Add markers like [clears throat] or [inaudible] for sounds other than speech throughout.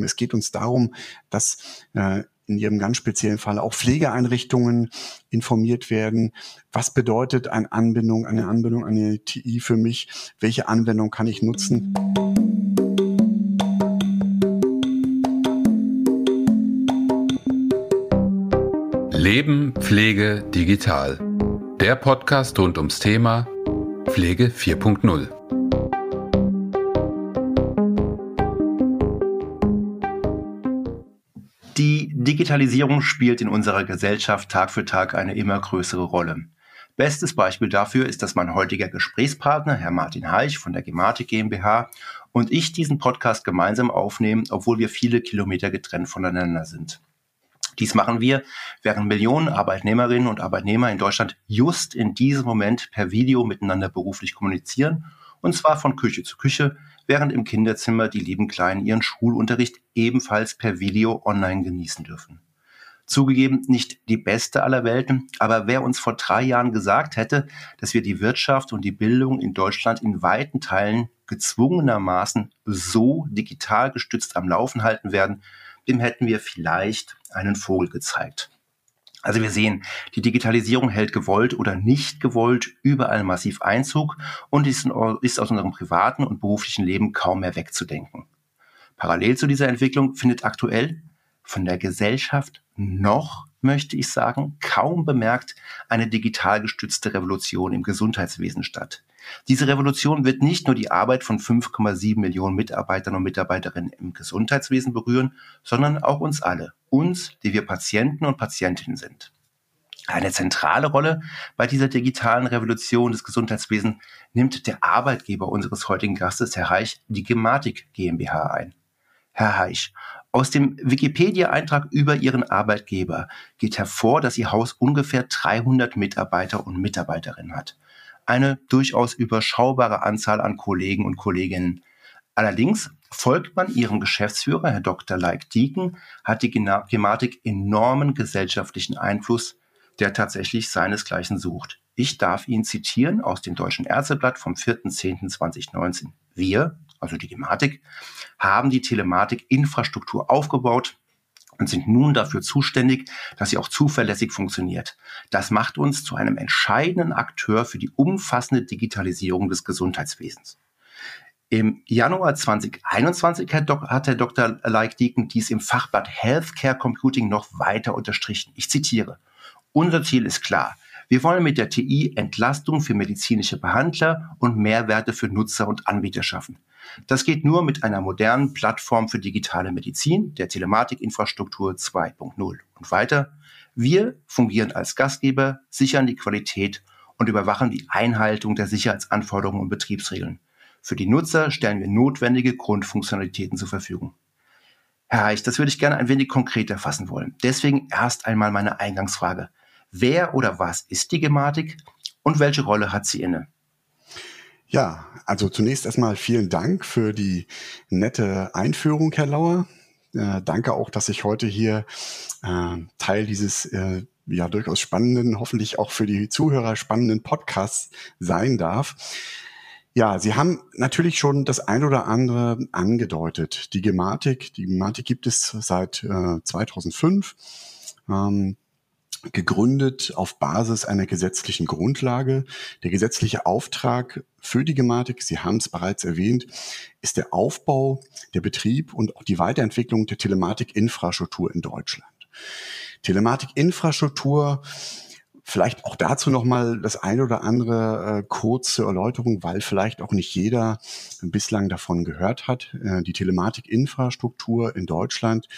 Es geht uns darum, dass äh, in Ihrem ganz speziellen Fall auch Pflegeeinrichtungen informiert werden. Was bedeutet eine Anbindung, eine Anbindung an eine TI für mich? Welche Anwendung kann ich nutzen? Leben, Pflege, digital. Der Podcast rund ums Thema Pflege 4.0. Digitalisierung spielt in unserer Gesellschaft Tag für Tag eine immer größere Rolle. Bestes Beispiel dafür ist, dass mein heutiger Gesprächspartner, Herr Martin Heich von der Gematik GmbH und ich diesen Podcast gemeinsam aufnehmen, obwohl wir viele Kilometer getrennt voneinander sind. Dies machen wir, während Millionen Arbeitnehmerinnen und Arbeitnehmer in Deutschland just in diesem Moment per Video miteinander beruflich kommunizieren, und zwar von Küche zu Küche, während im Kinderzimmer die lieben Kleinen ihren Schulunterricht ebenfalls per Video online genießen dürfen. Zugegeben nicht die beste aller Welten, aber wer uns vor drei Jahren gesagt hätte, dass wir die Wirtschaft und die Bildung in Deutschland in weiten Teilen gezwungenermaßen so digital gestützt am Laufen halten werden, dem hätten wir vielleicht einen Vogel gezeigt. Also wir sehen, die Digitalisierung hält gewollt oder nicht gewollt überall massiv Einzug und ist, aus unserem privaten und beruflichen Leben kaum mehr wegzudenken. Parallel zu dieser Entwicklung findet aktuell von der Gesellschaft noch, möchte ich sagen, kaum bemerkt eine digital gestützte Revolution im Gesundheitswesen statt. Diese Revolution wird nicht nur die Arbeit von 5,7 Millionen Mitarbeitern und Mitarbeiterinnen im Gesundheitswesen berühren, sondern auch uns alle, uns, die wir Patienten und Patientinnen sind. Eine zentrale Rolle bei dieser digitalen Revolution des Gesundheitswesens nimmt der Arbeitgeber unseres heutigen Gastes, Herr Reich, die Gematik GmbH ein. Herr Heich, aus dem Wikipedia-Eintrag über Ihren Arbeitgeber geht hervor, dass Ihr Haus ungefähr 300 Mitarbeiter und Mitarbeiterinnen hat eine durchaus überschaubare Anzahl an Kollegen und Kolleginnen. Allerdings folgt man ihrem Geschäftsführer, Herr Dr. Leik Dieken, hat die Gematik enormen gesellschaftlichen Einfluss, der tatsächlich seinesgleichen sucht. Ich darf ihn zitieren aus dem Deutschen Ärzteblatt vom 4.10.2019. Wir, also die Gematik, haben die Telematik-Infrastruktur aufgebaut, und sind nun dafür zuständig, dass sie auch zuverlässig funktioniert. Das macht uns zu einem entscheidenden Akteur für die umfassende Digitalisierung des Gesundheitswesens. Im Januar 2021 hat Herr Dr. Leik-Dieken dies im Fachblatt Healthcare Computing noch weiter unterstrichen. Ich zitiere. Unser Ziel ist klar. Wir wollen mit der TI Entlastung für medizinische Behandler und Mehrwerte für Nutzer und Anbieter schaffen. Das geht nur mit einer modernen Plattform für digitale Medizin, der Telematikinfrastruktur 2.0. Und weiter, wir fungieren als Gastgeber, sichern die Qualität und überwachen die Einhaltung der Sicherheitsanforderungen und Betriebsregeln. Für die Nutzer stellen wir notwendige Grundfunktionalitäten zur Verfügung. Herr Heich, das würde ich gerne ein wenig konkreter fassen wollen. Deswegen erst einmal meine Eingangsfrage. Wer oder was ist die Gematik und welche Rolle hat sie inne? Ja, also zunächst erstmal vielen Dank für die nette Einführung, Herr Lauer. Äh, danke auch, dass ich heute hier äh, Teil dieses äh, ja durchaus spannenden, hoffentlich auch für die Zuhörer spannenden Podcasts sein darf. Ja, Sie haben natürlich schon das ein oder andere angedeutet. Die Gematik, die Gematik gibt es seit äh, 2005. Ähm, gegründet auf Basis einer gesetzlichen Grundlage. Der gesetzliche Auftrag für die Gematik, Sie haben es bereits erwähnt, ist der Aufbau, der Betrieb und auch die Weiterentwicklung der Telematikinfrastruktur in Deutschland. Telematikinfrastruktur Vielleicht auch dazu nochmal das eine oder andere äh, kurze Erläuterung, weil vielleicht auch nicht jeder bislang davon gehört hat. Äh, die Telematikinfrastruktur in Deutschland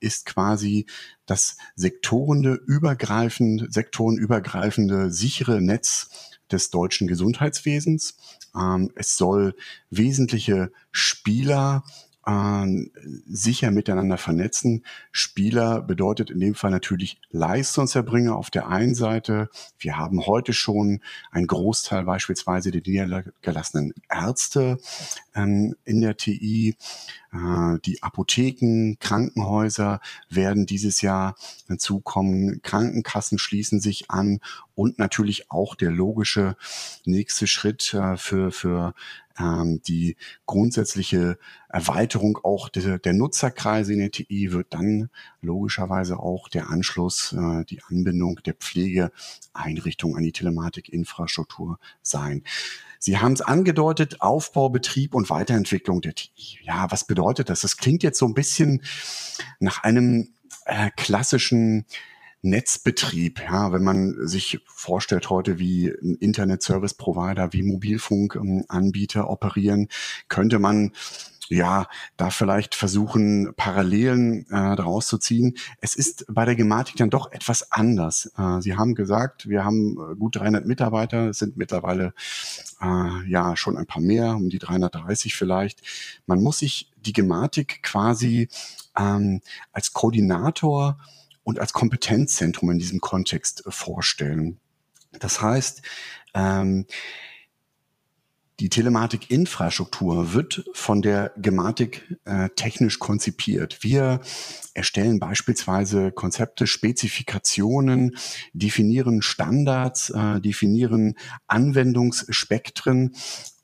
ist quasi das sektorende, übergreifende, sektorenübergreifende, sichere Netz des deutschen Gesundheitswesens. Ähm, es soll wesentliche Spieler sicher miteinander vernetzen. Spieler bedeutet in dem Fall natürlich Leistungserbringer auf der einen Seite. Wir haben heute schon einen Großteil beispielsweise der niedergelassenen Ärzte ähm, in der TI. Äh, die Apotheken, Krankenhäuser werden dieses Jahr hinzukommen. Krankenkassen schließen sich an und natürlich auch der logische nächste Schritt äh, für, für ähm, die grundsätzliche Erweiterung auch der, der Nutzerkreise in der TI wird dann logischerweise auch der Anschluss, äh, die Anbindung der Pflegeeinrichtung an die Telematikinfrastruktur sein. Sie haben es angedeutet, Aufbau, Betrieb und Weiterentwicklung der TI. Ja, was bedeutet das? Das klingt jetzt so ein bisschen nach einem äh, klassischen Netzbetrieb, ja, wenn man sich vorstellt heute, wie Internet Service Provider, wie Mobilfunkanbieter operieren, könnte man ja, da vielleicht versuchen, Parallelen äh, daraus zu ziehen. Es ist bei der Gematik dann doch etwas anders. Äh, Sie haben gesagt, wir haben äh, gut 300 Mitarbeiter, es sind mittlerweile äh, ja schon ein paar mehr, um die 330 vielleicht. Man muss sich die Gematik quasi ähm, als Koordinator und als Kompetenzzentrum in diesem Kontext äh, vorstellen. Das heißt, ähm, die Telematik-Infrastruktur wird von der Gematik äh, technisch konzipiert. Wir erstellen beispielsweise Konzepte, Spezifikationen, definieren Standards, äh, definieren Anwendungsspektren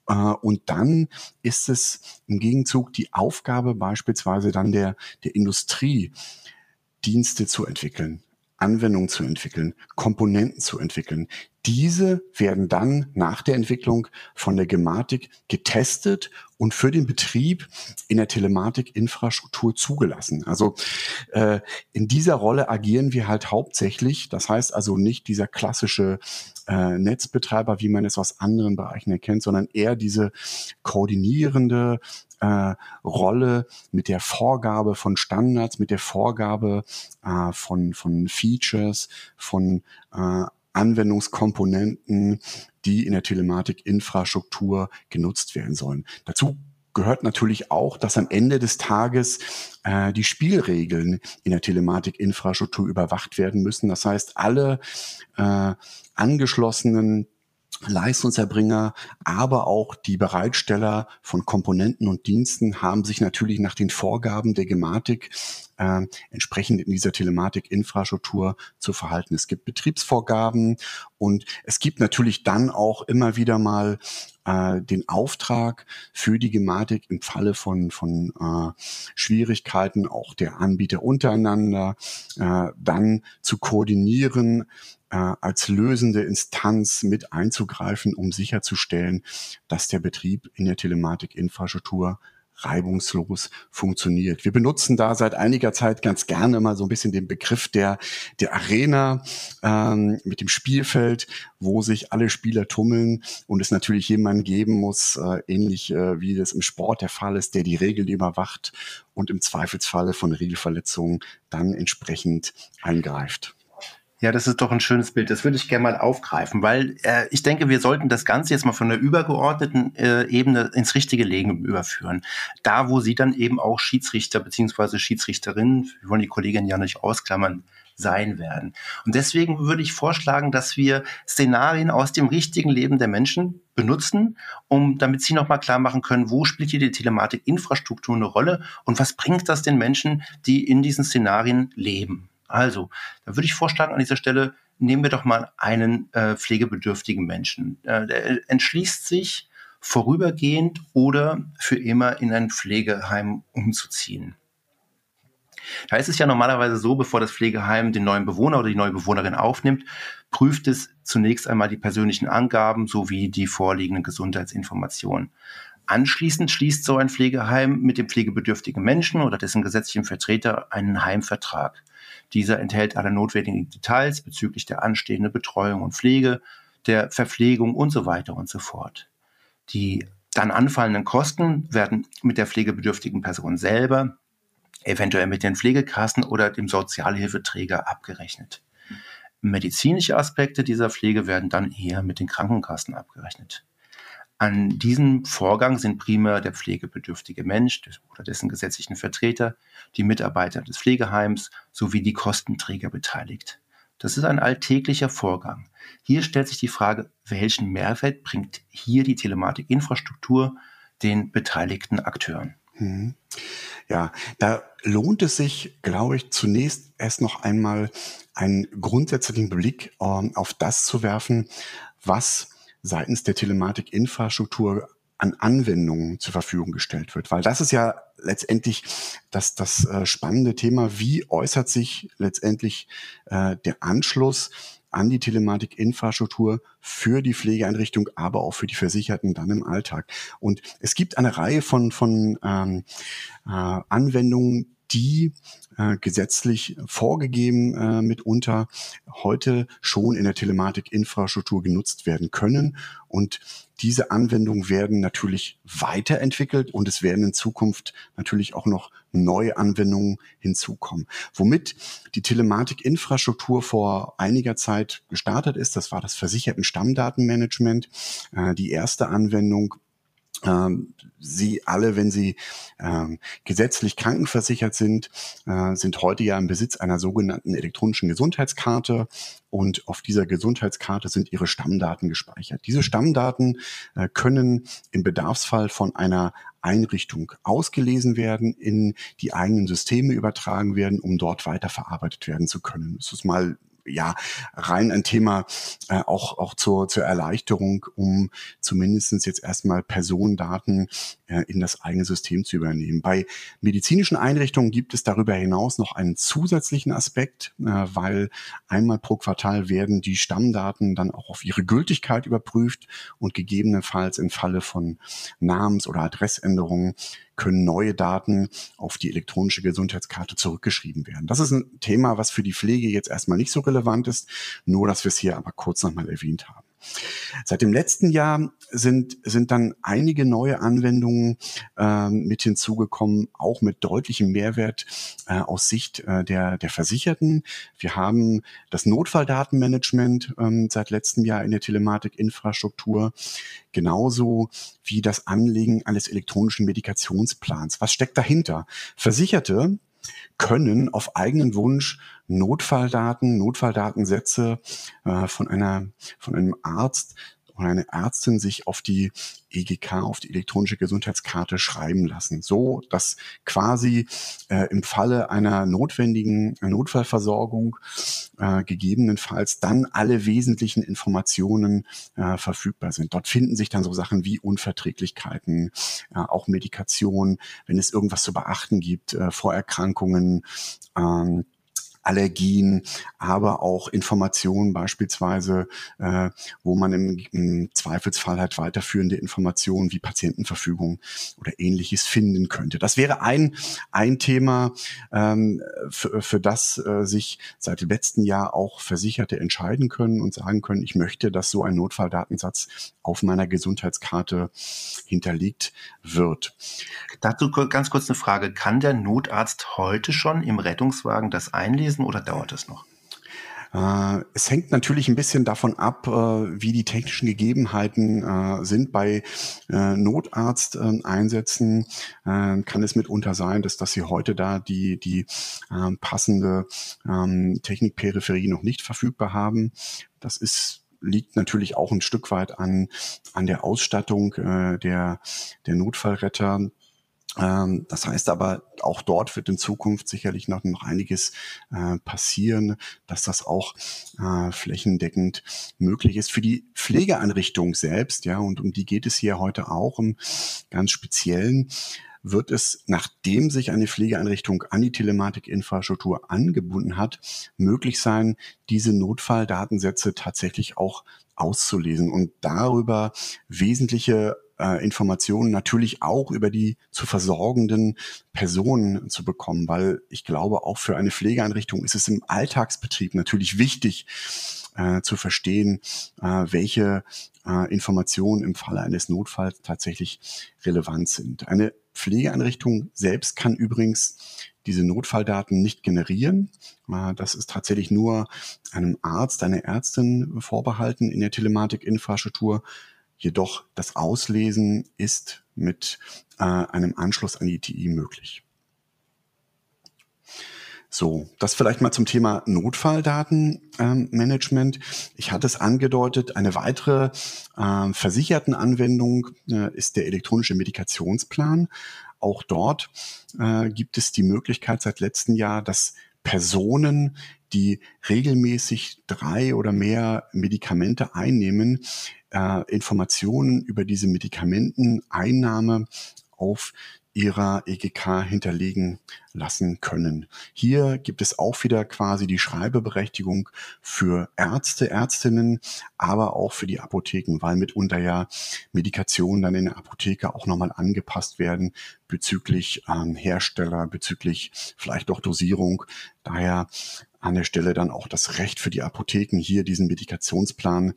äh, und dann ist es im Gegenzug die Aufgabe beispielsweise dann der, der Industrie, Dienste zu entwickeln, Anwendungen zu entwickeln, Komponenten zu entwickeln. Diese werden dann nach der Entwicklung von der Gematik getestet und für den Betrieb in der Telematik-Infrastruktur zugelassen. Also äh, in dieser Rolle agieren wir halt hauptsächlich. Das heißt also nicht dieser klassische äh, Netzbetreiber, wie man es aus anderen Bereichen erkennt, sondern eher diese koordinierende äh, Rolle mit der Vorgabe von Standards, mit der Vorgabe äh, von, von Features, von äh, Anwendungskomponenten, die in der Telematik-Infrastruktur genutzt werden sollen. Dazu gehört natürlich auch, dass am Ende des Tages äh, die Spielregeln in der Telematik-Infrastruktur überwacht werden müssen. Das heißt, alle äh, angeschlossenen Leistungserbringer, aber auch die Bereitsteller von Komponenten und Diensten haben sich natürlich nach den Vorgaben der Gematik äh, entsprechend in dieser Telematik-Infrastruktur zu verhalten. Es gibt Betriebsvorgaben und es gibt natürlich dann auch immer wieder mal äh, den Auftrag für die Gematik im Falle von, von äh, Schwierigkeiten auch der Anbieter untereinander äh, dann zu koordinieren, äh, als lösende Instanz mit einzugreifen, um sicherzustellen, dass der Betrieb in der Telematikinfrastruktur reibungslos funktioniert. Wir benutzen da seit einiger Zeit ganz gerne mal so ein bisschen den Begriff der, der Arena ähm, mit dem Spielfeld, wo sich alle Spieler tummeln und es natürlich jemanden geben muss, äh, ähnlich äh, wie das im Sport der Fall ist, der die Regeln überwacht und im Zweifelsfalle von Regelverletzungen dann entsprechend eingreift. Ja, das ist doch ein schönes Bild. Das würde ich gerne mal aufgreifen, weil äh, ich denke, wir sollten das Ganze jetzt mal von der übergeordneten äh, Ebene ins richtige Leben überführen. Da, wo Sie dann eben auch Schiedsrichter beziehungsweise Schiedsrichterinnen, wir wollen die Kollegin ja nicht ausklammern, sein werden. Und deswegen würde ich vorschlagen, dass wir Szenarien aus dem richtigen Leben der Menschen benutzen, um damit sie nochmal klar machen können, wo spielt hier die Telematik-Infrastruktur eine Rolle und was bringt das den Menschen, die in diesen Szenarien leben. Also, da würde ich vorschlagen, an dieser Stelle nehmen wir doch mal einen äh, pflegebedürftigen Menschen. Äh, der entschließt sich, vorübergehend oder für immer in ein Pflegeheim umzuziehen. Da ist es ja normalerweise so, bevor das Pflegeheim den neuen Bewohner oder die neue Bewohnerin aufnimmt, prüft es zunächst einmal die persönlichen Angaben sowie die vorliegenden Gesundheitsinformationen. Anschließend schließt so ein Pflegeheim mit dem pflegebedürftigen Menschen oder dessen gesetzlichen Vertreter einen Heimvertrag. Dieser enthält alle notwendigen Details bezüglich der anstehenden Betreuung und Pflege, der Verpflegung und so weiter und so fort. Die dann anfallenden Kosten werden mit der pflegebedürftigen Person selber, eventuell mit den Pflegekassen oder dem Sozialhilfeträger abgerechnet. Medizinische Aspekte dieser Pflege werden dann eher mit den Krankenkassen abgerechnet. An diesem Vorgang sind primär der pflegebedürftige Mensch oder dessen gesetzlichen Vertreter, die Mitarbeiter des Pflegeheims sowie die Kostenträger beteiligt. Das ist ein alltäglicher Vorgang. Hier stellt sich die Frage, welchen Mehrwert bringt hier die Telematikinfrastruktur den beteiligten Akteuren? Mhm. Ja, da lohnt es sich, glaube ich, zunächst erst noch einmal einen grundsätzlichen Blick ähm, auf das zu werfen, was seitens der Telematikinfrastruktur an Anwendungen zur Verfügung gestellt wird. Weil das ist ja letztendlich das, das äh, spannende Thema. Wie äußert sich letztendlich äh, der Anschluss an die Telematikinfrastruktur für die Pflegeeinrichtung, aber auch für die Versicherten dann im Alltag. Und es gibt eine Reihe von, von ähm, äh, Anwendungen, die äh, gesetzlich vorgegeben äh, mitunter heute schon in der Telematikinfrastruktur genutzt werden können. Und diese Anwendungen werden natürlich weiterentwickelt und es werden in Zukunft natürlich auch noch neue Anwendungen hinzukommen. Womit die Telematikinfrastruktur vor einiger Zeit gestartet ist, das war das versicherten Stammdatenmanagement. Äh, die erste Anwendung Sie alle, wenn Sie ähm, gesetzlich krankenversichert sind, äh, sind heute ja im Besitz einer sogenannten elektronischen Gesundheitskarte und auf dieser Gesundheitskarte sind Ihre Stammdaten gespeichert. Diese Stammdaten äh, können im Bedarfsfall von einer Einrichtung ausgelesen werden, in die eigenen Systeme übertragen werden, um dort weiterverarbeitet werden zu können. Das ist mal ja rein ein Thema äh, auch, auch zur, zur Erleichterung, um zumindestens jetzt erstmal Personendaten äh, in das eigene System zu übernehmen. Bei medizinischen Einrichtungen gibt es darüber hinaus noch einen zusätzlichen Aspekt, äh, weil einmal pro Quartal werden die Stammdaten dann auch auf ihre Gültigkeit überprüft und gegebenenfalls im Falle von Namens- oder Adressänderungen können neue Daten auf die elektronische Gesundheitskarte zurückgeschrieben werden. Das ist ein Thema, was für die Pflege jetzt erstmal nicht so relevant ist, nur dass wir es hier aber kurz nochmal erwähnt haben. Seit dem letzten Jahr sind, sind dann einige neue Anwendungen äh, mit hinzugekommen, auch mit deutlichem Mehrwert äh, aus Sicht äh, der, der Versicherten. Wir haben das Notfalldatenmanagement ähm, seit letztem Jahr in der Telematikinfrastruktur, genauso wie das Anlegen eines elektronischen Medikationsplans. Was steckt dahinter? Versicherte können auf eigenen Wunsch Notfalldaten, Notfalldatensätze äh, von einer von einem Arzt oder eine Ärztin sich auf die EGK, auf die elektronische Gesundheitskarte schreiben lassen, so dass quasi äh, im Falle einer notwendigen Notfallversorgung äh, gegebenenfalls dann alle wesentlichen Informationen äh, verfügbar sind. Dort finden sich dann so Sachen wie Unverträglichkeiten, äh, auch Medikation, wenn es irgendwas zu beachten gibt, äh, Vorerkrankungen. Ähm, Allergien, aber auch Informationen beispielsweise, äh, wo man im, im Zweifelsfall halt weiterführende Informationen wie Patientenverfügung oder ähnliches finden könnte. Das wäre ein, ein Thema, ähm, für, für das äh, sich seit dem letzten Jahr auch Versicherte entscheiden können und sagen können, ich möchte, dass so ein Notfalldatensatz auf meiner Gesundheitskarte hinterlegt wird. Dazu ganz kurz eine Frage. Kann der Notarzt heute schon im Rettungswagen das einlesen oder dauert es noch? Äh, es hängt natürlich ein bisschen davon ab, äh, wie die technischen Gegebenheiten äh, sind. Bei Notarzteinsätzen kann es mitunter sein, dass, dass sie heute da die, die ähm, passende ähm, Technikperipherie noch nicht verfügbar haben. Das ist liegt natürlich auch ein Stück weit an, an der Ausstattung äh, der, der Notfallretter. Ähm, das heißt aber, auch dort wird in Zukunft sicherlich noch, noch einiges äh, passieren, dass das auch äh, flächendeckend möglich ist. Für die Pflegeeinrichtung selbst, ja, und um die geht es hier heute auch im ganz Speziellen, wird es, nachdem sich eine Pflegeeinrichtung an die Telematikinfrastruktur angebunden hat, möglich sein, diese Notfalldatensätze tatsächlich auch auszulesen und darüber wesentliche äh, Informationen natürlich auch über die zu versorgenden Personen zu bekommen, weil ich glaube, auch für eine Pflegeeinrichtung ist es im Alltagsbetrieb natürlich wichtig äh, zu verstehen, äh, welche äh, Informationen im Falle eines Notfalls tatsächlich relevant sind. Eine Pflegeeinrichtung selbst kann übrigens diese Notfalldaten nicht generieren. Äh, das ist tatsächlich nur einem Arzt, einer Ärztin vorbehalten in der Telematikinfrastruktur. Jedoch das Auslesen ist mit äh, einem Anschluss an die ITI möglich. So, das vielleicht mal zum Thema Notfalldatenmanagement. Ähm, ich hatte es angedeutet, eine weitere äh, versicherten Anwendung äh, ist der elektronische Medikationsplan. auch dort äh, gibt es die Möglichkeit seit letztem Jahr, dass Personen, die regelmäßig drei oder mehr Medikamente einnehmen, äh, Informationen über diese Medikamenteneinnahme auf ihrer EGK hinterlegen lassen können. Hier gibt es auch wieder quasi die Schreibeberechtigung für Ärzte, Ärztinnen, aber auch für die Apotheken, weil mitunter ja Medikationen dann in der Apotheke auch nochmal angepasst werden bezüglich ähm, Hersteller, bezüglich vielleicht auch Dosierung. Daher an der Stelle dann auch das Recht für die Apotheken, hier diesen Medikationsplan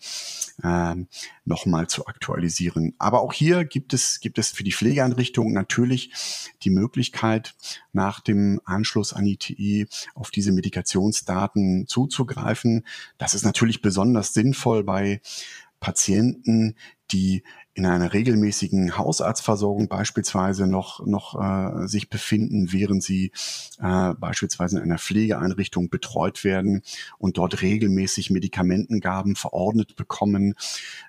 äh, nochmal zu aktualisieren. Aber auch hier gibt es, gibt es für die Pflegeeinrichtungen natürlich die Möglichkeit, nach dem Anschluss an ITI auf diese Medikationsdaten zuzugreifen. Das ist natürlich besonders sinnvoll bei Patienten, die in einer regelmäßigen Hausarztversorgung beispielsweise noch, noch äh, sich befinden, während sie äh, beispielsweise in einer Pflegeeinrichtung betreut werden und dort regelmäßig Medikamentengaben verordnet bekommen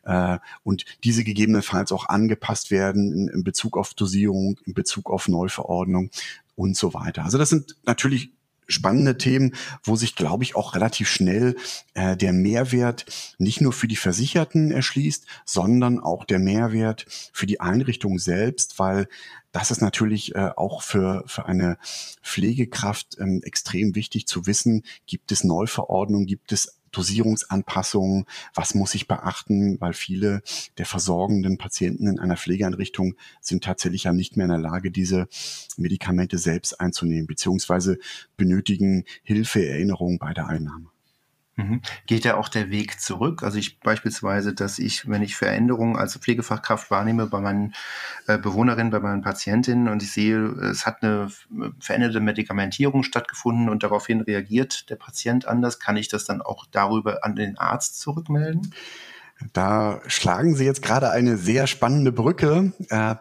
äh, und diese gegebenenfalls auch angepasst werden in, in Bezug auf Dosierung, in Bezug auf Neuverordnung und so weiter. Also das sind natürlich spannende Themen, wo sich, glaube ich, auch relativ schnell äh, der Mehrwert nicht nur für die Versicherten erschließt, sondern auch der Mehrwert für die Einrichtung selbst, weil das ist natürlich äh, auch für, für eine Pflegekraft ähm, extrem wichtig zu wissen. Gibt es Neuverordnungen, gibt es Dosierungsanpassungen, was muss ich beachten, weil viele der versorgenden Patienten in einer Pflegeeinrichtung sind tatsächlich ja nicht mehr in der Lage, diese Medikamente selbst einzunehmen, beziehungsweise benötigen Hilfe, Erinnerung bei der Einnahme. Mhm. Geht ja auch der Weg zurück? Also ich beispielsweise, dass ich, wenn ich Veränderungen als Pflegefachkraft wahrnehme bei meinen äh, Bewohnerinnen, bei meinen Patientinnen und ich sehe, es hat eine veränderte Medikamentierung stattgefunden und daraufhin reagiert der Patient anders, kann ich das dann auch darüber an den Arzt zurückmelden? Da schlagen Sie jetzt gerade eine sehr spannende Brücke äh,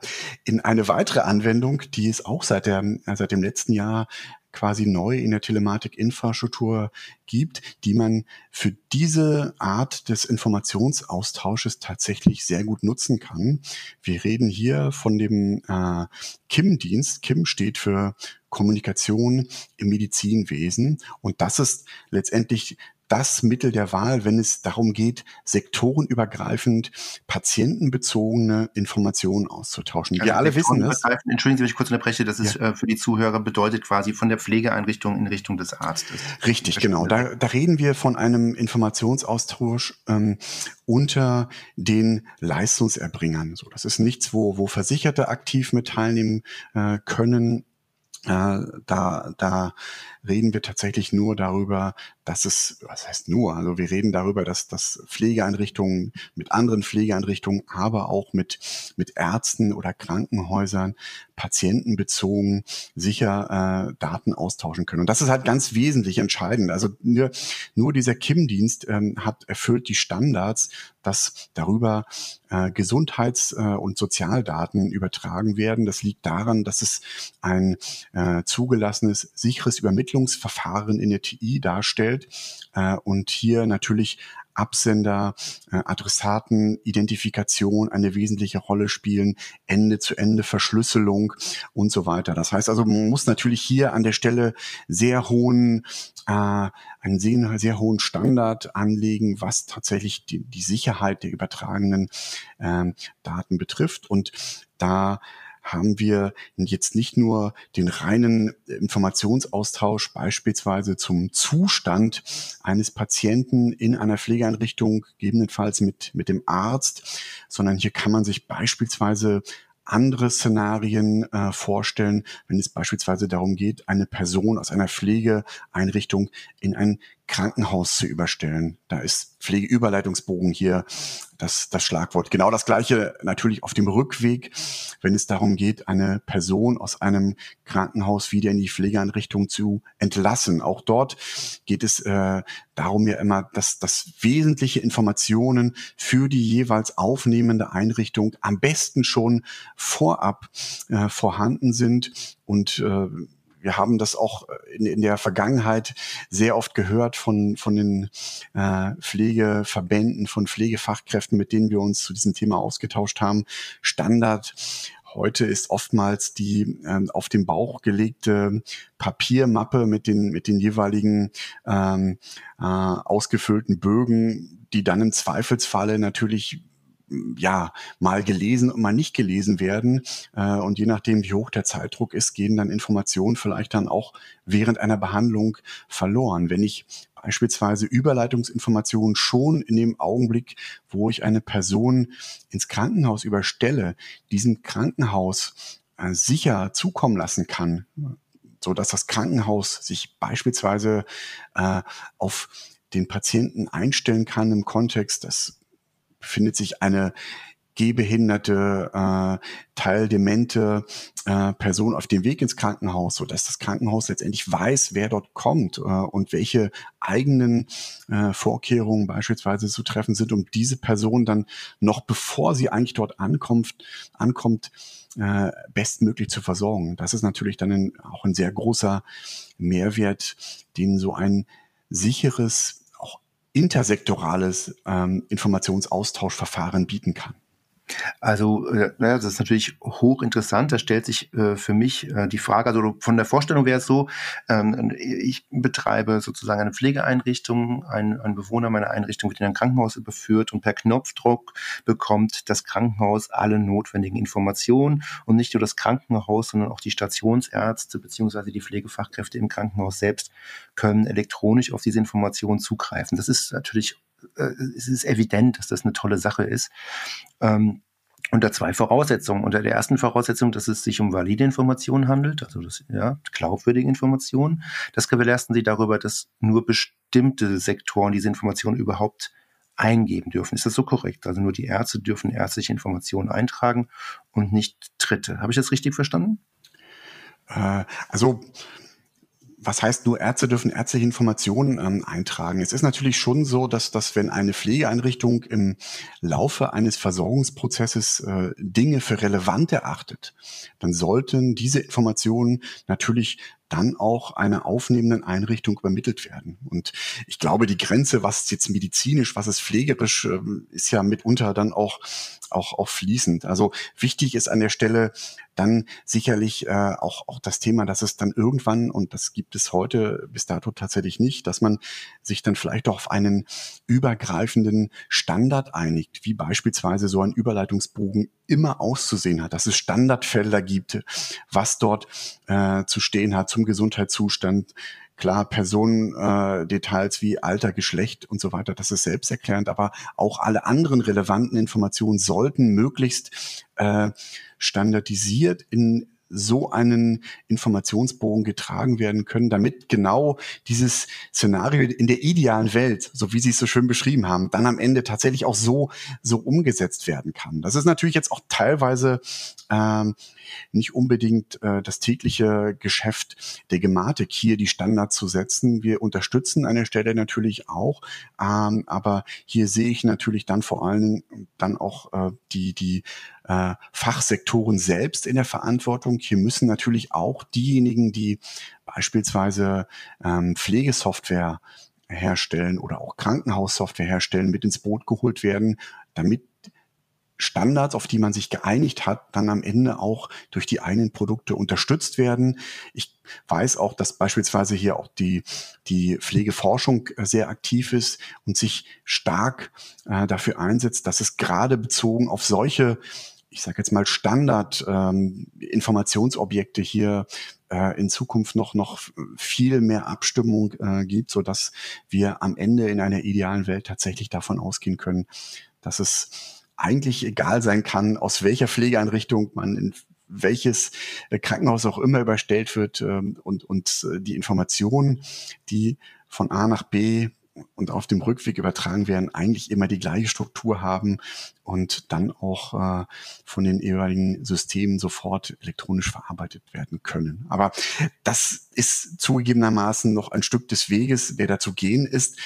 in eine weitere Anwendung, die es auch seit, der, äh, seit dem letzten Jahr quasi neu in der Telematik-Infrastruktur gibt, die man für diese Art des Informationsaustausches tatsächlich sehr gut nutzen kann. Wir reden hier von dem äh, KIM-Dienst. KIM steht für Kommunikation im Medizinwesen. Und das ist letztendlich das Mittel der Wahl, wenn es darum geht, sektorenübergreifend patientenbezogene Informationen auszutauschen. Wir alle wissen das. Entschuldigen Sie, wenn ich kurz unterbreche, das ist ja. äh, für die Zuhörer bedeutet quasi von der Pflegeeinrichtung in Richtung des Arztes. Richtig, genau. Da, da reden wir von einem Informationsaustausch ähm, unter den Leistungserbringern. So, das ist nichts, wo, wo Versicherte aktiv mit teilnehmen äh, können äh, da, da reden wir tatsächlich nur darüber, dass es, was heißt nur, also wir reden darüber, dass, dass Pflegeeinrichtungen mit anderen Pflegeeinrichtungen, aber auch mit, mit Ärzten oder Krankenhäusern patientenbezogen sicher äh, Daten austauschen können. Und das ist halt ganz wesentlich entscheidend. Also nur, nur dieser KIM-Dienst ähm, hat erfüllt die Standards, dass darüber äh, Gesundheits- äh, und Sozialdaten übertragen werden. Das liegt daran, dass es ein äh, zugelassenes, sicheres Übermittlungsverfahren in der TI darstellt äh, und hier natürlich Absender, äh, Adressaten, Identifikation eine wesentliche Rolle spielen, Ende-zu-Ende-Verschlüsselung und so weiter. Das heißt also, man muss natürlich hier an der Stelle sehr hohen, äh, einen sehr, sehr hohen Standard anlegen, was tatsächlich die, die Sicherheit der übertragenen äh, Daten betrifft. Und da haben wir jetzt nicht nur den reinen Informationsaustausch beispielsweise zum Zustand eines Patienten in einer Pflegeeinrichtung, gegebenenfalls mit, mit dem Arzt, sondern hier kann man sich beispielsweise andere Szenarien äh, vorstellen, wenn es beispielsweise darum geht, eine Person aus einer Pflegeeinrichtung in ein Krankenhaus zu überstellen. Da ist Pflegeüberleitungsbogen hier das, das Schlagwort. Genau das gleiche natürlich auf dem Rückweg, wenn es darum geht, eine Person aus einem Krankenhaus wieder in die Pflegeeinrichtung zu entlassen. Auch dort geht es äh, darum ja immer, dass, dass wesentliche Informationen für die jeweils aufnehmende Einrichtung am besten schon vorab äh, vorhanden sind und äh, wir haben das auch in, in der Vergangenheit sehr oft gehört von, von den äh, Pflegeverbänden, von Pflegefachkräften, mit denen wir uns zu diesem Thema ausgetauscht haben. Standard Heute ist oftmals die äh, auf den Bauch gelegte Papiermappe mit den, mit den jeweiligen ähm, äh, ausgefüllten Bögen, die dann im Zweifelsfalle natürlich ja, mal gelesen und mal nicht gelesen werden. Äh, und je nachdem, wie hoch der Zeitdruck ist, gehen dann Informationen vielleicht dann auch während einer Behandlung verloren. Wenn ich beispielsweise Überleitungsinformationen schon in dem Augenblick, wo ich eine Person ins Krankenhaus überstelle, diesem Krankenhaus äh, sicher zukommen lassen kann, so dass das Krankenhaus sich beispielsweise äh, auf den Patienten einstellen kann im Kontext, dass befindet sich eine gehbehinderte, äh, teildemente äh, Person auf dem Weg ins Krankenhaus, so dass das Krankenhaus letztendlich weiß, wer dort kommt äh, und welche eigenen äh, Vorkehrungen beispielsweise zu treffen sind, um diese Person dann noch bevor sie eigentlich dort ankommt, ankommt, äh, bestmöglich zu versorgen. Das ist natürlich dann ein, auch ein sehr großer Mehrwert, den so ein sicheres intersektorales ähm, Informationsaustauschverfahren bieten kann. Also, äh, naja, das ist natürlich hochinteressant. Da stellt sich äh, für mich äh, die Frage, also von der Vorstellung wäre es so, ähm, ich betreibe sozusagen eine Pflegeeinrichtung, ein, ein Bewohner meiner Einrichtung wird in ein Krankenhaus überführt und per Knopfdruck bekommt das Krankenhaus alle notwendigen Informationen und nicht nur das Krankenhaus, sondern auch die Stationsärzte beziehungsweise die Pflegefachkräfte im Krankenhaus selbst können elektronisch auf diese Informationen zugreifen. Das ist natürlich äh, es ist evident, dass das eine tolle Sache ist. Ähm, unter zwei Voraussetzungen. Unter der ersten Voraussetzung, dass es sich um valide Informationen handelt, also das, ja, glaubwürdige Informationen. Das gewährleisten sie darüber, dass nur bestimmte Sektoren diese Informationen überhaupt eingeben dürfen. Ist das so korrekt? Also nur die Ärzte dürfen ärztliche Informationen eintragen und nicht Dritte. Habe ich das richtig verstanden? Äh, also was heißt nur Ärzte dürfen ärztliche Informationen ähm, eintragen? Es ist natürlich schon so, dass, dass wenn eine Pflegeeinrichtung im Laufe eines Versorgungsprozesses äh, Dinge für relevant erachtet, dann sollten diese Informationen natürlich dann auch einer aufnehmenden Einrichtung übermittelt werden. Und ich glaube, die Grenze, was jetzt medizinisch, was ist pflegerisch, äh, ist ja mitunter dann auch auch, auch fließend. Also wichtig ist an der Stelle dann sicherlich äh, auch, auch das Thema, dass es dann irgendwann, und das gibt es heute bis dato tatsächlich nicht, dass man sich dann vielleicht auch auf einen übergreifenden Standard einigt, wie beispielsweise so ein Überleitungsbogen immer auszusehen hat, dass es Standardfelder gibt, was dort äh, zu stehen hat zum Gesundheitszustand, Klar, Personendetails äh, wie Alter, Geschlecht und so weiter, das ist selbsterklärend, aber auch alle anderen relevanten Informationen sollten möglichst äh, standardisiert in so einen Informationsbogen getragen werden können, damit genau dieses Szenario in der idealen Welt, so wie Sie es so schön beschrieben haben, dann am Ende tatsächlich auch so so umgesetzt werden kann. Das ist natürlich jetzt auch teilweise ähm, nicht unbedingt äh, das tägliche Geschäft der Gematik, hier die Standards zu setzen. Wir unterstützen an der Stelle natürlich auch, ähm, aber hier sehe ich natürlich dann vor allen Dingen dann auch äh, die die äh, Fachsektoren selbst in der Verantwortung. Hier müssen natürlich auch diejenigen, die beispielsweise ähm, Pflegesoftware herstellen oder auch Krankenhaussoftware herstellen, mit ins Boot geholt werden, damit Standards, auf die man sich geeinigt hat, dann am Ende auch durch die eigenen Produkte unterstützt werden. Ich weiß auch, dass beispielsweise hier auch die, die Pflegeforschung sehr aktiv ist und sich stark äh, dafür einsetzt, dass es gerade bezogen auf solche ich sage jetzt mal Standard ähm, Informationsobjekte hier äh, in Zukunft noch noch viel mehr Abstimmung äh, gibt, so dass wir am Ende in einer idealen Welt tatsächlich davon ausgehen können, dass es eigentlich egal sein kann, aus welcher Pflegeeinrichtung man in welches äh, Krankenhaus auch immer überstellt wird ähm, und, und äh, die Informationen, die von A nach B und auf dem Rückweg übertragen werden, eigentlich immer die gleiche Struktur haben und dann auch äh, von den jeweiligen Systemen sofort elektronisch verarbeitet werden können. Aber das ist zugegebenermaßen noch ein Stück des Weges, der dazu gehen ist.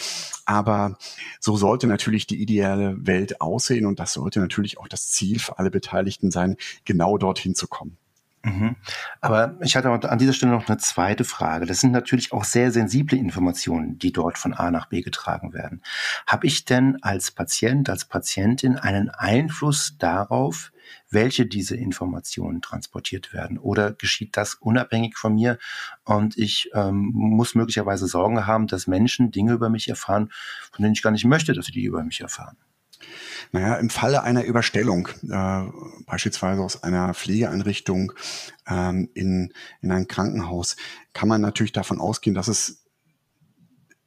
Aber so sollte natürlich die ideale Welt aussehen und das sollte natürlich auch das Ziel für alle Beteiligten sein, genau dorthin zu kommen. Mhm. Aber ich hatte an dieser Stelle noch eine zweite Frage. Das sind natürlich auch sehr sensible Informationen, die dort von A nach B getragen werden. Habe ich denn als Patient, als Patientin einen Einfluss darauf, welche diese Informationen transportiert werden? Oder geschieht das unabhängig von mir und ich ähm, muss möglicherweise Sorgen haben, dass Menschen Dinge über mich erfahren, von denen ich gar nicht möchte, dass sie die über mich erfahren? Naja, im Falle einer Überstellung, äh, beispielsweise aus einer Pflegeeinrichtung ähm, in, in ein Krankenhaus, kann man natürlich davon ausgehen, dass es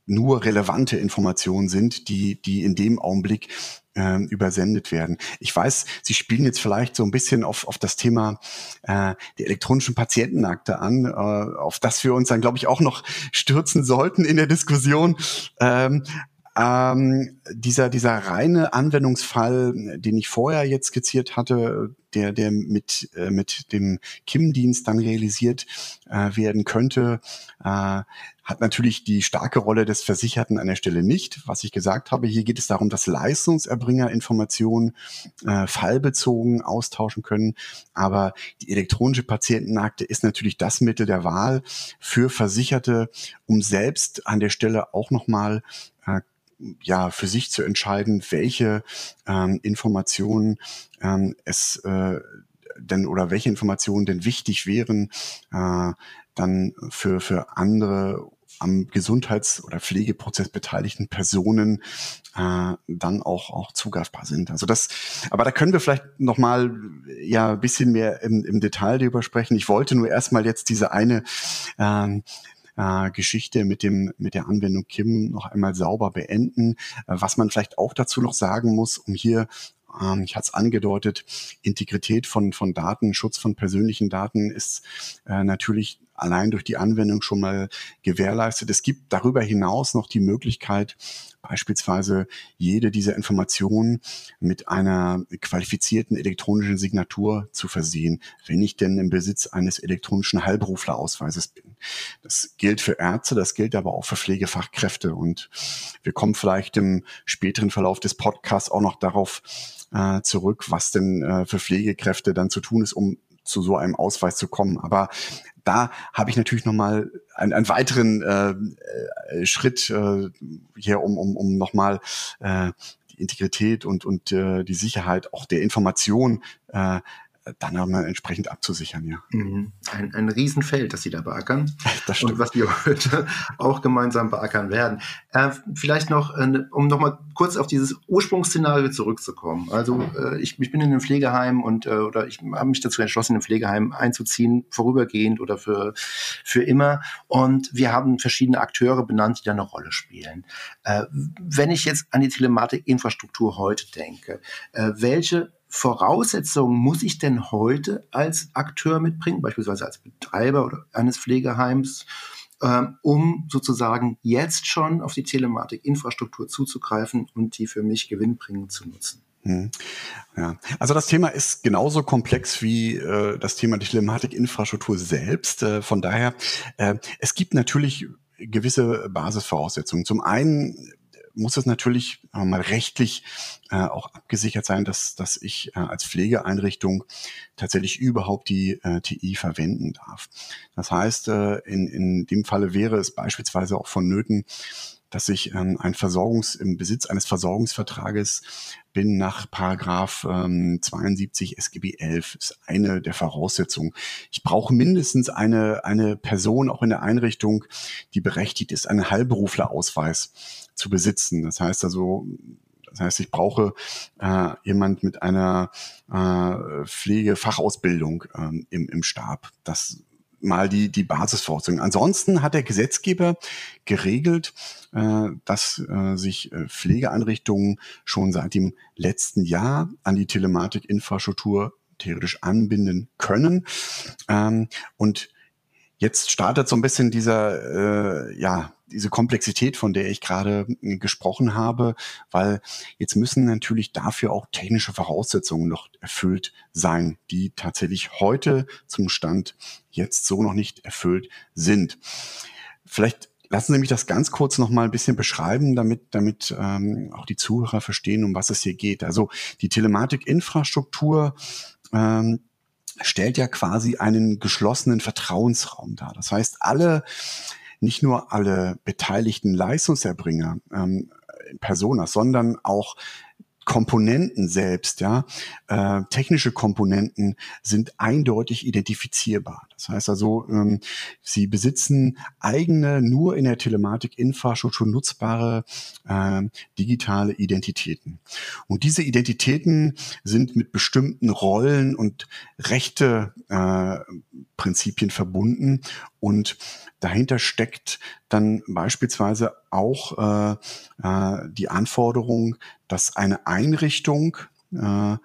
nur relevante Informationen sind, die, die in dem Augenblick äh, übersendet werden. Ich weiß, Sie spielen jetzt vielleicht so ein bisschen auf, auf das Thema äh, der elektronischen Patientenakte an, äh, auf das wir uns dann, glaube ich, auch noch stürzen sollten in der Diskussion. Ähm, ähm, dieser, dieser reine Anwendungsfall, den ich vorher jetzt skizziert hatte, der, der mit, äh, mit dem KIM-Dienst dann realisiert äh, werden könnte, äh, hat natürlich die starke Rolle des Versicherten an der Stelle nicht. Was ich gesagt habe, hier geht es darum, dass Leistungserbringer Informationen äh, fallbezogen austauschen können. Aber die elektronische Patientenakte ist natürlich das Mittel der Wahl für Versicherte, um selbst an der Stelle auch nochmal äh, ja für sich zu entscheiden, welche ähm, Informationen ähm, es äh, denn oder welche Informationen denn wichtig wären, äh, dann für für andere am Gesundheits- oder Pflegeprozess beteiligten Personen äh, dann auch auch zugreifbar sind. Also das, aber da können wir vielleicht noch mal ja ein bisschen mehr im, im Detail darüber sprechen. Ich wollte nur erstmal jetzt diese eine ähm, äh, Geschichte mit dem mit der Anwendung Kim noch einmal sauber beenden. Äh, was man vielleicht auch dazu noch sagen muss, um hier ähm, ich hatte es angedeutet, Integrität von, von Daten, Schutz von persönlichen Daten ist äh, natürlich allein durch die Anwendung schon mal gewährleistet. Es gibt darüber hinaus noch die Möglichkeit, beispielsweise jede dieser Informationen mit einer qualifizierten elektronischen Signatur zu versehen, wenn ich denn im Besitz eines elektronischen Heilberuflerausweises bin. Das gilt für Ärzte, das gilt aber auch für Pflegefachkräfte. Und wir kommen vielleicht im späteren Verlauf des Podcasts auch noch darauf äh, zurück, was denn äh, für Pflegekräfte dann zu tun ist, um zu so einem Ausweis zu kommen. Aber da habe ich natürlich nochmal einen, einen weiteren äh, äh, Schritt äh, hier, um, um, um nochmal äh, die Integrität und, und äh, die Sicherheit auch der Information äh, dann auch mal entsprechend abzusichern, ja. Mhm. Ein, ein Riesenfeld, das Sie da beackern. [laughs] Das stimmt. Und was wir heute auch gemeinsam beackern werden. Äh, vielleicht noch, äh, um nochmal kurz auf dieses Ursprungsszenario zurückzukommen. Also äh, ich, ich bin in einem Pflegeheim und äh, oder ich habe mich dazu entschlossen, in ein Pflegeheim einzuziehen, vorübergehend oder für, für immer. Und wir haben verschiedene Akteure benannt, die da eine Rolle spielen. Äh, wenn ich jetzt an die Telematikinfrastruktur heute denke, äh, welche Voraussetzungen muss ich denn heute als Akteur mitbringen, beispielsweise als Betreiber eines Pflegeheims, ähm, um sozusagen jetzt schon auf die Telematikinfrastruktur zuzugreifen und die für mich gewinnbringend zu nutzen? Hm. Ja, also das Thema ist genauso komplex wie äh, das Thema die Telematikinfrastruktur selbst. Äh, von daher, äh, es gibt natürlich gewisse Basisvoraussetzungen. Zum einen muss es natürlich mal rechtlich äh, auch abgesichert sein, dass, dass ich äh, als Pflegeeinrichtung tatsächlich überhaupt die äh, TI verwenden darf. Das heißt, in, in dem Falle wäre es beispielsweise auch vonnöten, dass ich ähm, ein Versorgungs im Besitz eines Versorgungsvertrages bin nach Paragraph ähm, 72 SGB 11 ist eine der Voraussetzungen. Ich brauche mindestens eine eine Person auch in der Einrichtung, die berechtigt ist, einen Heilberuflerausweis zu besitzen. Das heißt also, das heißt, ich brauche äh, jemand mit einer äh, Pflegefachausbildung ähm, im, im Stab. Das mal die, die Basisvoraussetzungen. Ansonsten hat der Gesetzgeber geregelt, äh, dass äh, sich äh, Pflegeeinrichtungen schon seit dem letzten Jahr an die Telematikinfrastruktur theoretisch anbinden können. Ähm, und jetzt startet so ein bisschen dieser, äh, ja, diese Komplexität, von der ich gerade äh, gesprochen habe, weil jetzt müssen natürlich dafür auch technische Voraussetzungen noch erfüllt sein, die tatsächlich heute zum Stand jetzt so noch nicht erfüllt sind. Vielleicht lassen Sie mich das ganz kurz noch mal ein bisschen beschreiben, damit, damit ähm, auch die Zuhörer verstehen, um was es hier geht. Also die Telematikinfrastruktur ähm, stellt ja quasi einen geschlossenen Vertrauensraum dar. Das heißt, alle nicht nur alle beteiligten Leistungserbringer, ähm, Personas, sondern auch Komponenten selbst, ja, äh, technische Komponenten sind eindeutig identifizierbar. Das heißt also, ähm, sie besitzen eigene, nur in der Telematik-Infrastruktur nutzbare äh, digitale Identitäten. Und diese Identitäten sind mit bestimmten Rollen und Rechte äh, Prinzipien verbunden und dahinter steckt dann beispielsweise auch äh, äh, die Anforderung, dass eine Einrichtung äh,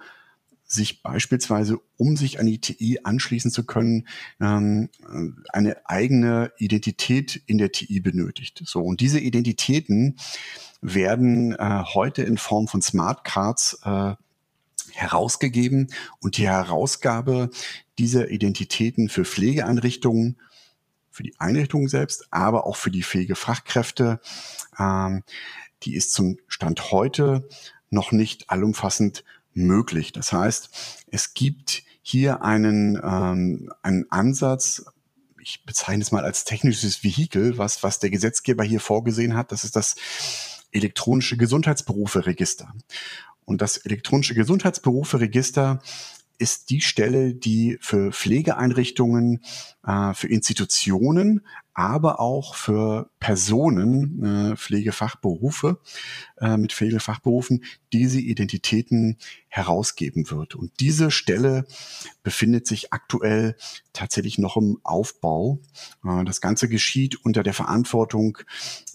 sich beispielsweise, um sich an die TI anschließen zu können, ähm, eine eigene Identität in der TI benötigt. So und diese Identitäten werden äh, heute in Form von Smart Cards äh, herausgegeben und die Herausgabe dieser Identitäten für Pflegeeinrichtungen, für die Einrichtungen selbst, aber auch für die Pflegefachkräfte, ähm, die ist zum Stand heute noch nicht allumfassend möglich. Das heißt, es gibt hier einen, ähm, einen Ansatz, ich bezeichne es mal als technisches Vehikel, was, was der Gesetzgeber hier vorgesehen hat. Das ist das elektronische Gesundheitsberufe-Register. Und das elektronische Gesundheitsberufe-Register ist die Stelle, die für Pflegeeinrichtungen, äh, für Institutionen, aber auch für Personen, äh, Pflegefachberufe äh, mit Pflegefachberufen, diese Identitäten herausgeben wird. Und diese Stelle befindet sich aktuell tatsächlich noch im Aufbau. Das Ganze geschieht unter der Verantwortung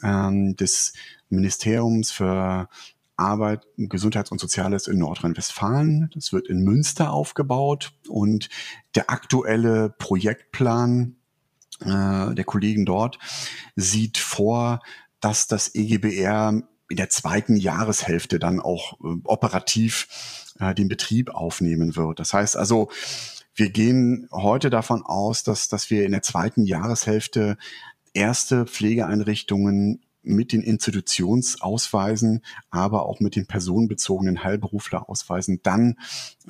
ähm, des Ministeriums für Arbeit, Gesundheits- und Soziales in Nordrhein-Westfalen. Das wird in Münster aufgebaut und der aktuelle Projektplan äh, der Kollegen dort sieht vor, dass das EGBR in der zweiten Jahreshälfte dann auch äh, operativ äh, den Betrieb aufnehmen wird. Das heißt also, wir gehen heute davon aus, dass, dass wir in der zweiten Jahreshälfte erste Pflegeeinrichtungen mit den Institutionsausweisen, aber auch mit den personenbezogenen Heilberuflerausweisen dann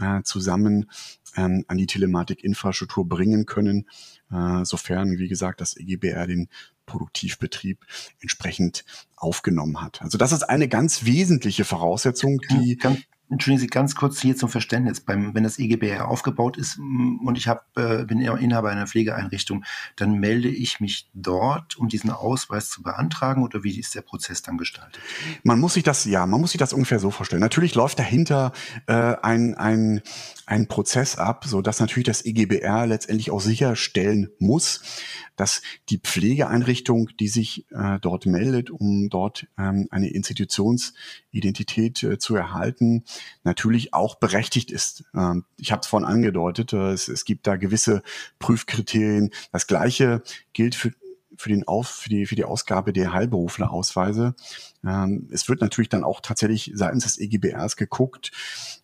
äh, zusammen ähm, an die Telematik-Infrastruktur bringen können, äh, sofern, wie gesagt, das EGBR den Produktivbetrieb entsprechend aufgenommen hat. Also das ist eine ganz wesentliche Voraussetzung, die ganz, Entschuldigen Sie ganz kurz hier zum Verständnis. Beim, wenn das EGBR aufgebaut ist mm, und ich hab, äh, bin Inhaber einer Pflegeeinrichtung, dann melde ich mich dort, um diesen Ausweis zu beantragen oder wie ist der Prozess dann gestaltet? Man muss sich das, ja, man muss sich das ungefähr so vorstellen. Natürlich läuft dahinter äh, ein, ein, ein Prozess ab, so dass natürlich das EGBR letztendlich auch sicherstellen muss, dass die Pflegeeinrichtung, die sich äh, dort meldet, um dort ähm, eine Institutionsidentität äh, zu erhalten, natürlich auch berechtigt ist. Ähm, ich habe es vorhin angedeutet, äh, es, es gibt da gewisse Prüfkriterien. Das gleiche gilt für für, den Auf, für, die, für die Ausgabe der Heilberuflerausweise. Ähm, es wird natürlich dann auch tatsächlich seitens des EGBRs geguckt,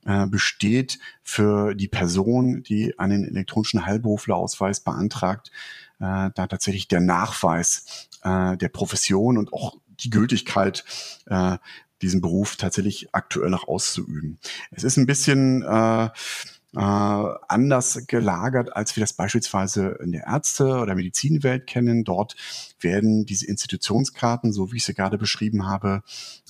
äh, besteht für die Person, die einen elektronischen Heilberuflerausweis beantragt, äh, da tatsächlich der Nachweis der Profession und auch die Gültigkeit diesen Beruf tatsächlich aktuell noch auszuüben. Es ist ein bisschen äh, äh, anders gelagert, als wir das beispielsweise in der Ärzte- oder Medizinwelt kennen. Dort werden diese Institutionskarten, so wie ich sie gerade beschrieben habe,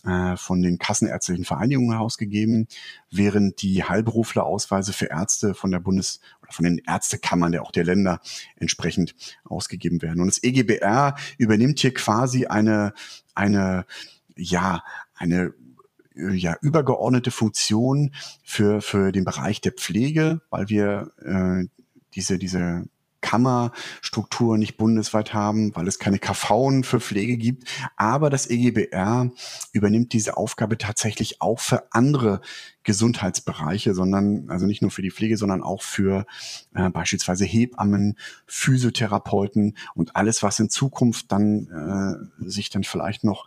äh, von den kassenärztlichen Vereinigungen herausgegeben, während die Heilberuflerausweise für Ärzte von der Bundes- von den Ärztekammern der auch der Länder entsprechend ausgegeben werden. Und das EGBR übernimmt hier quasi eine, eine, ja, eine äh, ja, übergeordnete Funktion für, für den Bereich der Pflege, weil wir äh, diese, diese Kammerstruktur nicht bundesweit haben, weil es keine KV für Pflege gibt. Aber das EGBR übernimmt diese Aufgabe tatsächlich auch für andere Gesundheitsbereiche, sondern also nicht nur für die Pflege, sondern auch für äh, beispielsweise Hebammen, Physiotherapeuten und alles, was in Zukunft dann äh, sich dann vielleicht noch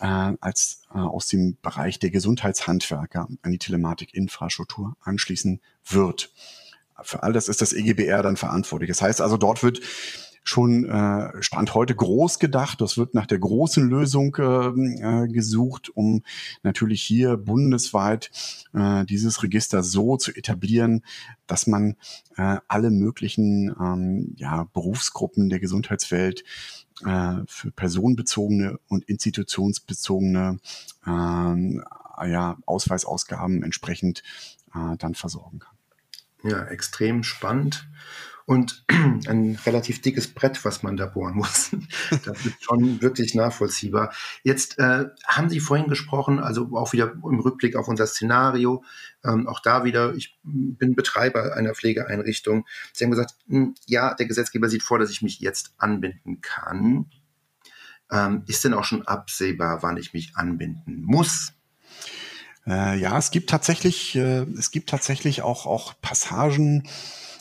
äh, als äh, aus dem Bereich der Gesundheitshandwerker an die Telematikinfrastruktur anschließen wird. Für all das ist das EGBR dann verantwortlich. Das heißt also, dort wird schon äh, Stand heute groß gedacht. Das wird nach der großen Lösung äh, äh, gesucht, um natürlich hier bundesweit äh, dieses Register so zu etablieren, dass man äh, alle möglichen ähm, ja, Berufsgruppen der Gesundheitswelt äh, für personenbezogene und institutionsbezogene ähm, ja, Ausweisausgaben entsprechend äh, dann versorgen kann. Ja, extrem spannend und [clears throat] ein relativ dickes Brett, was man da bohren muss. [laughs] Das ist schon wirklich nachvollziehbar. Jetzt äh, haben Sie vorhin gesprochen, also auch wieder im Rückblick auf unser Szenario, ähm, auch da wieder, ich bin Betreiber einer Pflegeeinrichtung. Sie haben gesagt, mh, hm, ja, der Gesetzgeber sieht vor, dass ich mich jetzt anbinden kann. Ähm, ist denn auch schon absehbar, wann ich mich anbinden muss? Äh, ja, es gibt tatsächlich, äh, es gibt tatsächlich auch, auch Passagen,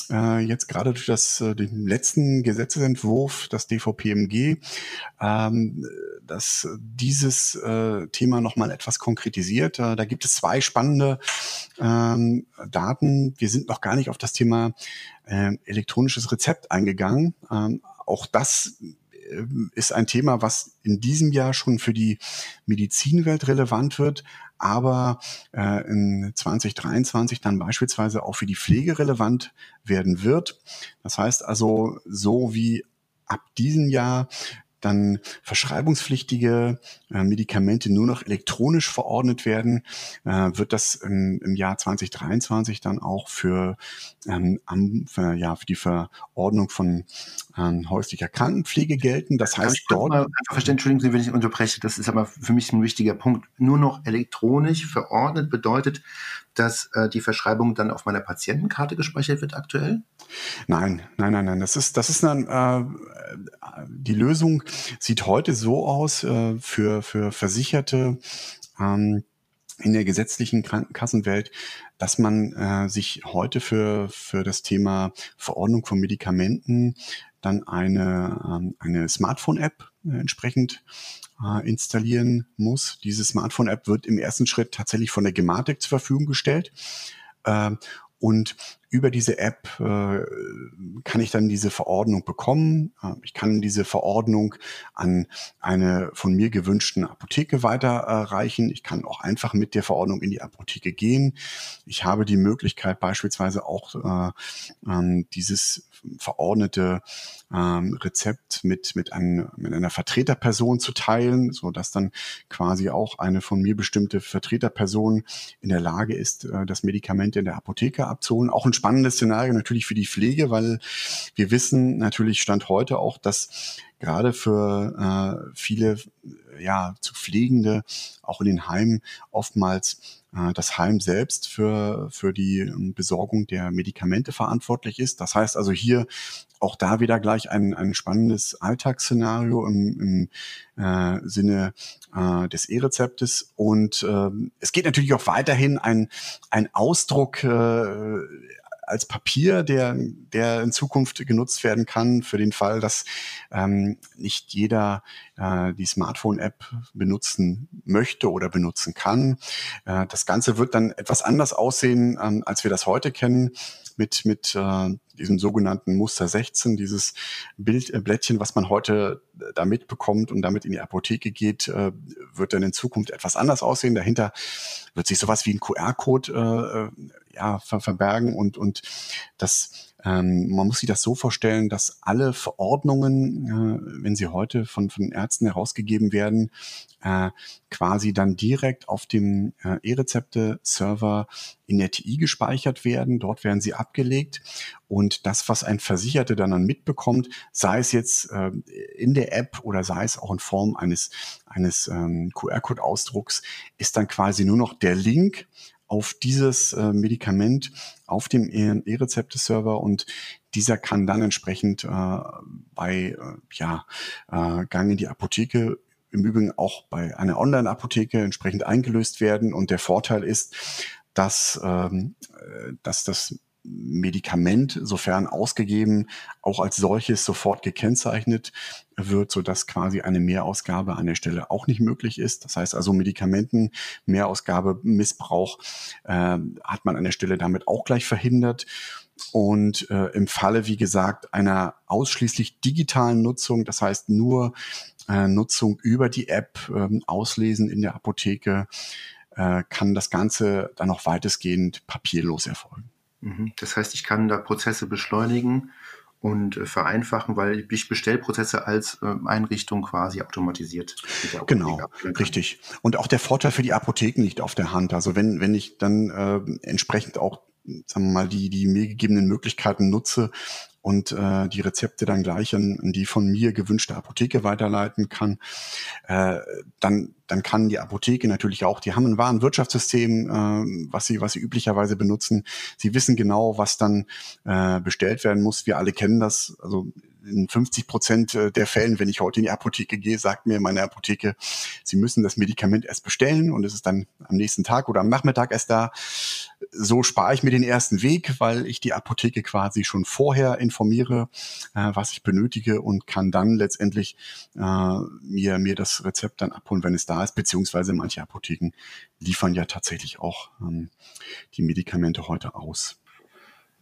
äh, jetzt gerade durch das, äh, den letzten Gesetzesentwurf, das DVPMG, ähm, dass dieses äh, Thema nochmal etwas konkretisiert. Äh, da gibt es zwei spannende ähm, Daten. Wir sind noch gar nicht auf das Thema äh, elektronisches Rezept eingegangen. Ähm, auch das ist ein Thema, was in diesem Jahr schon für die Medizinwelt relevant wird, aber äh, in 2023 dann beispielsweise auch für die Pflege relevant werden wird. Das heißt also, so wie ab diesem Jahr dann verschreibungspflichtige äh, Medikamente nur noch elektronisch verordnet werden, äh, wird das im, im, Jahr 2023 dann auch für, ähm, für, ja, für die Verordnung von ähm, häuslicher Krankenpflege gelten. Das heißt, dort. Mal verstehen, Entschuldigen Sie, wenn ich unterbreche, das ist aber für mich ein wichtiger Punkt. Nur noch elektronisch verordnet bedeutet, dass äh, die Verschreibung dann auf meiner Patientenkarte gespeichert wird aktuell? Nein, nein, nein, nein. Das ist, das ist dann, äh, die Lösung sieht heute so aus äh, für, für Versicherte ähm, in der gesetzlichen Krankenkassenwelt, dass man äh, sich heute für, für das Thema Verordnung von Medikamenten dann eine, ähm, eine Smartphone-App äh, entsprechend äh, installieren muss. Diese Smartphone-App wird im ersten Schritt tatsächlich von der Gematik zur Verfügung gestellt. Äh, und über diese App äh, kann ich dann diese Verordnung bekommen. Äh, ich kann diese Verordnung an eine von mir gewünschten Apotheke weiterreichen. ich kann auch einfach mit der Verordnung in die Apotheke gehen. Ich habe die Möglichkeit beispielsweise auch äh, ähm, dieses verordnete ähm, Rezept mit, mit, ein, mit einer Vertreterperson zu teilen, so dass dann quasi auch eine von mir bestimmte Vertreterperson in der Lage ist, äh, das Medikament in der Apotheke abzuholen. Auch ein spannendes Szenario natürlich für die Pflege, weil wir wissen natürlich Stand heute auch, dass gerade für äh, viele ja, zu Pflegende auch in den Heimen oftmals das Heim selbst für, für die ähm, Besorgung der Medikamente verantwortlich ist. Das heißt also hier auch da wieder gleich ein, ein spannendes Alltagsszenario im, im äh, Sinne äh, des E-Rezeptes. Und äh, es geht natürlich auch weiterhin ein, ein Ausdruck äh, als Papier, der, der in Zukunft genutzt werden kann für den Fall, dass ähm, nicht jeder äh, die Smartphone-App benutzen möchte oder benutzen kann. Äh, das Ganze wird dann etwas anders aussehen, ähm, als wir das heute kennen mit, mit äh, diesem sogenannten Muster 16, dieses Bildblättchen, äh, was man heute äh, da mitbekommt und damit in die Apotheke geht, äh, wird dann in Zukunft etwas anders aussehen. Dahinter wird sich sowas wie ein QR-Code äh, ja, ver verbergen und, und das ähm, man muss sich das so vorstellen, dass alle Verordnungen, äh, wenn sie heute von, von Ärzten herausgegeben werden, äh, quasi dann direkt auf dem äh, E-Rezepte-Server in der TI gespeichert werden. Dort werden sie abgelegt und das, was ein Versicherter dann, dann mitbekommt, sei es jetzt äh, in der App oder sei es auch in Form eines, eines ähm, QR-Code-Ausdrucks, ist dann quasi nur noch der Link auf dieses äh, Medikament auf dem E-Rezepte-Server und dieser kann dann entsprechend äh, bei äh, ja, äh, Gang in die Apotheke im Übrigen auch bei einer Online-Apotheke entsprechend eingelöst werden. Und der Vorteil ist, dass, ähm, äh, dass das Medikament, sofern ausgegeben, auch als solches sofort gekennzeichnet wird, so dass quasi eine Mehrausgabe an der Stelle auch nicht möglich ist. Das heißt also Medikamenten, Mehrausgabe, Missbrauch äh, hat man an der Stelle damit auch gleich verhindert. Und äh, im Falle, wie gesagt, einer ausschließlich digitalen Nutzung, das heißt nur äh, Nutzung über die App, äh, Auslesen in der Apotheke, äh, kann das Ganze dann auch weitestgehend papierlos erfolgen. Mhm. Das heißt, ich kann da Prozesse beschleunigen und äh, vereinfachen, weil ich Bestellprozesse als äh, Einrichtung quasi automatisiert. Genau, richtig. Und auch der Vorteil für die Apotheken liegt auf der Hand. Also wenn, wenn ich dann äh, entsprechend auch sagen wir mal, die, die mir gegebenen Möglichkeiten nutze und äh, die Rezepte dann gleich an, an die von mir gewünschte Apotheke weiterleiten kann, äh, dann, dann kann die Apotheke natürlich auch, die haben ein Warenwirtschaftssystem, äh, was sie, was sie üblicherweise benutzen. Sie wissen genau, was dann äh, bestellt werden muss. Wir alle kennen das. Also in 50 Prozent äh, der Fällen, wenn ich heute in die Apotheke gehe, sagt mir meine Apotheke, Sie müssen das Medikament erst bestellen und es ist dann am nächsten Tag oder am Nachmittag erst da. So spare ich mir den ersten Weg, weil ich die Apotheke quasi schon vorher informiere, äh, was ich benötige und kann dann letztendlich äh, mir, mir das Rezept dann abholen, wenn es da ist, beziehungsweise manche Apotheken liefern ja tatsächlich auch ähm, die Medikamente heute aus.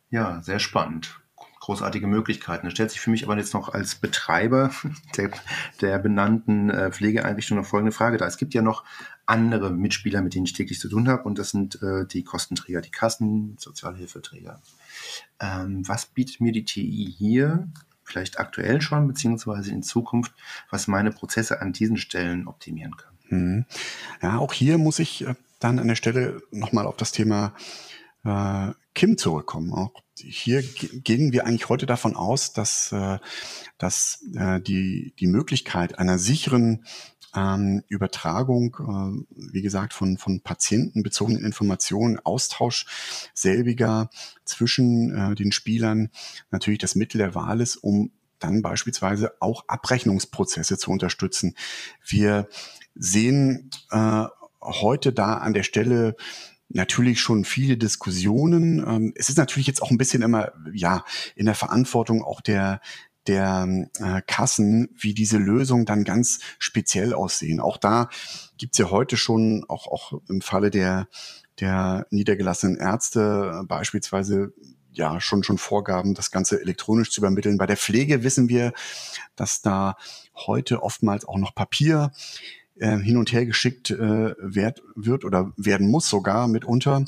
Ja, sehr spannend großartige Möglichkeiten. Da stellt sich für mich aber jetzt noch als Betreiber [laughs] der, der benannten äh, Pflegeeinrichtung noch folgende Frage da. Es gibt ja noch andere Mitspieler, mit denen ich täglich zu tun habe, und das sind äh, die Kostenträger, die Kassen, Sozialhilfeträger. Ähm, was bietet mir die TI hier, vielleicht aktuell schon, beziehungsweise in Zukunft, was meine Prozesse an diesen Stellen optimieren kann? Mhm. Ja, auch hier muss ich äh, dann an der Stelle nochmal auf das Thema äh, Kim zurückkommen. Auch hier gehen wir eigentlich heute davon aus, dass, äh, dass äh, die, die Möglichkeit einer sicheren ähm, Übertragung, äh, wie gesagt, von, von patientenbezogenen Informationen, Austausch selbiger zwischen äh, den Spielern natürlich das Mittel der Wahl ist, um dann beispielsweise auch Abrechnungsprozesse zu unterstützen. Wir sehen äh, heute da an der Stelle natürlich schon viele Diskussionen. Ähm, es ist natürlich jetzt auch ein bisschen immer, ja, in der Verantwortung auch der, der äh, Kassen, wie diese Lösungen dann ganz speziell aussehen. Auch da gibt's ja heute schon, auch, auch im Falle der, der niedergelassenen Ärzte beispielsweise ja schon schon Vorgaben, das Ganze elektronisch zu übermitteln. Bei der Pflege wissen wir, dass da heute oftmals auch noch Papier äh, hin und her geschickt äh, werd, wird oder werden muss sogar mitunter.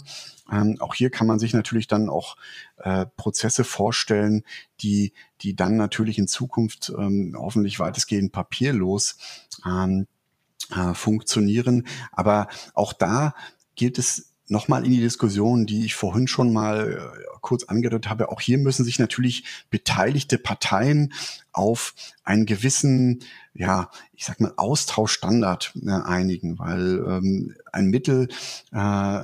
Ähm, auch hier kann man sich natürlich dann auch äh, Prozesse vorstellen, die, die dann natürlich in Zukunft ähm, hoffentlich weitestgehend papierlos ähm, äh, funktionieren. Aber auch da gilt es nochmal in die Diskussion, die ich vorhin schon mal äh, kurz angedeutet habe. Auch hier müssen sich natürlich beteiligte Parteien auf einen gewissen, ja, ich sag mal, Austauschstandard äh, einigen, weil ähm, ein Mittel äh,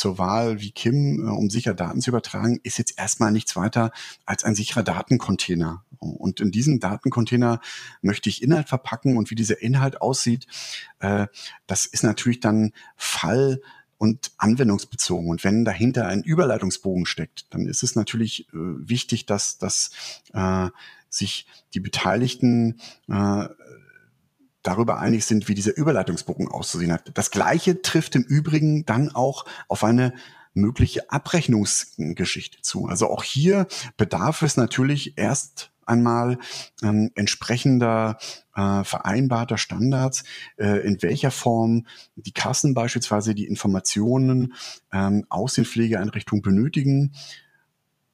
zur Wahl wie Kim, äh, um sicher Daten zu übertragen, ist jetzt erstmal nichts weiter als ein sicherer Datencontainer. Und in diesen Datencontainer möchte ich Inhalt verpacken und wie dieser Inhalt aussieht, äh, das ist natürlich dann Fall und anwendungsbezogen. Und wenn dahinter ein Überleitungsbogen steckt, dann ist es natürlich äh, wichtig, dass, dass äh, sich die Beteiligten äh, darüber einig sind, wie dieser Überleitungsbogen auszusehen hat. Das Gleiche trifft im Übrigen dann auch auf eine mögliche Abrechnungsgeschichte zu. Also auch hier bedarf es natürlich erst einmal ähm, entsprechender äh, vereinbarter Standards, äh, in welcher Form die Kassen beispielsweise die Informationen ähm, aus den Pflegeeinrichtungen benötigen,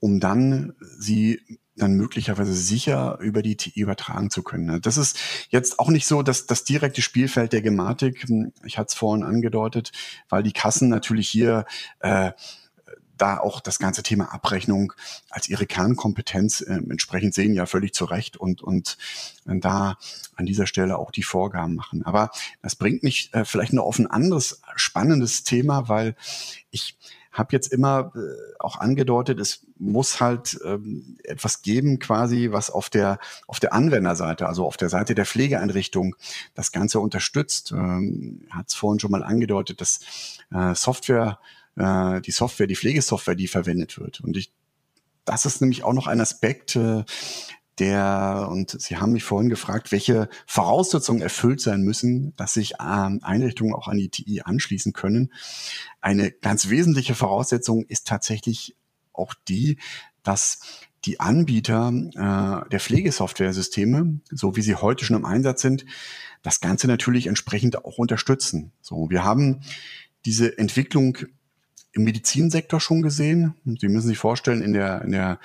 um dann sie dann möglicherweise sicher über die TI übertragen zu können. Das ist jetzt auch nicht so, dass das direkte Spielfeld der Gematik, hm, ich hatte es vorhin angedeutet, weil die Kassen natürlich hier äh, da auch das ganze Thema Abrechnung als ihre Kernkompetenz äh, entsprechend sehen, ja völlig zu Recht und, und äh, da an dieser Stelle auch die Vorgaben machen. Aber das bringt mich äh, vielleicht noch auf ein anderes spannendes Thema, weil ich habe jetzt immer äh, auch angedeutet, es muss halt ähm, etwas geben, quasi, was auf der auf der Anwenderseite, also auf der Seite der Pflegeeinrichtung, das Ganze unterstützt. Ähm, Hat es vorhin schon mal angedeutet, dass äh, Software äh, die Software, die Pflegesoftware, die verwendet wird. Und ich, das ist nämlich auch noch ein Aspekt, äh, der, und Sie haben mich vorhin gefragt, welche Voraussetzungen erfüllt sein müssen, dass sich ähm, Einrichtungen auch an die TI anschließen können. Eine ganz wesentliche Voraussetzung ist tatsächlich auch die, dass die Anbieter äh, der Pflegesoftware-Systeme, so wie sie heute schon im Einsatz sind, das Ganze natürlich entsprechend auch unterstützen. So, wir haben diese Entwicklung im Medizinsektor schon gesehen. Sie müssen sich vorstellen, in der, in der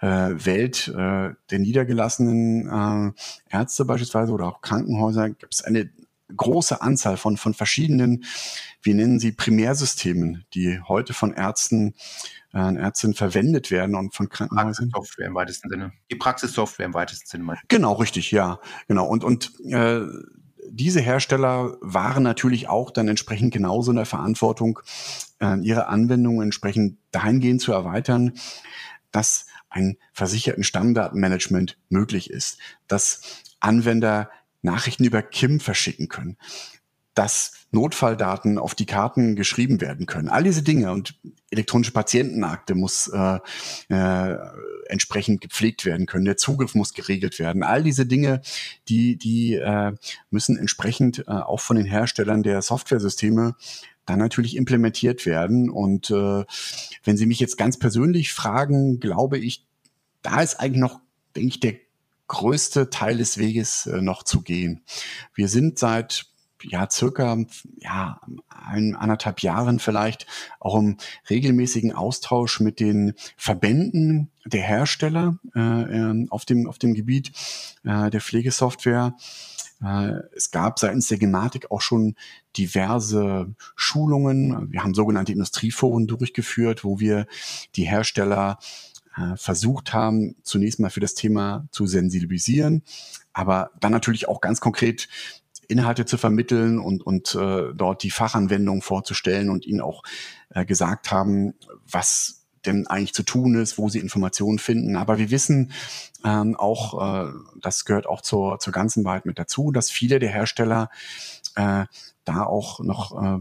äh, Welt äh, der niedergelassenen äh, Ärzte beispielsweise oder auch Krankenhäuser gibt es eine große Anzahl von, von verschiedenen, wir nennen sie Primärsystemen, die heute von Ärzten äh, Ärztinnen verwendet werden und von Krankenhäusern. Praxissoftware im weitesten Sinne. Die Praxissoftware im weitesten Sinne. Genau, richtig, ja. Genau. Und, und äh, diese Hersteller waren natürlich auch dann entsprechend genauso in der Verantwortung, äh, ihre Anwendungen entsprechend dahingehend zu erweitern, dass ein versicherten Stammdatenmanagement möglich ist, dass Anwender Nachrichten über KIM verschicken können, dass Notfalldaten auf die Karten geschrieben werden können. All diese Dinge und elektronische Patientenakte muss äh, äh, entsprechend gepflegt werden können. Der Zugriff muss geregelt werden. All diese Dinge, die, die äh, müssen entsprechend äh, auch von den Herstellern der Softwaresysteme dann natürlich implementiert werden. Und äh, wenn Sie mich jetzt ganz persönlich fragen, glaube ich, da ist eigentlich noch, denke ich, der größte Teil des Weges äh, noch zu gehen. Wir sind seit ja, circa, ja, ein, anderthalb Jahren vielleicht auch im regelmäßigen Austausch mit den Verbänden der Hersteller äh, ähm, auf, dem, auf dem Gebiet äh, der Pflegesoftware. Äh, es gab seitens der Gematik auch schon diverse Schulungen. Wir haben sogenannte Industrieforen durchgeführt, wo wir die Hersteller äh, versucht haben, zunächst mal für das Thema zu sensibilisieren, aber dann natürlich auch ganz konkret Inhalte zu vermitteln und, und äh, dort die Fachanwendung vorzustellen und ihnen auch äh, gesagt haben, was denn eigentlich zu tun ist, wo sie Informationen finden. Aber wir wissen ähm, auch, äh, das gehört auch zur, zur ganzen Wahrheit mit dazu, dass viele der Hersteller äh, da auch noch äh,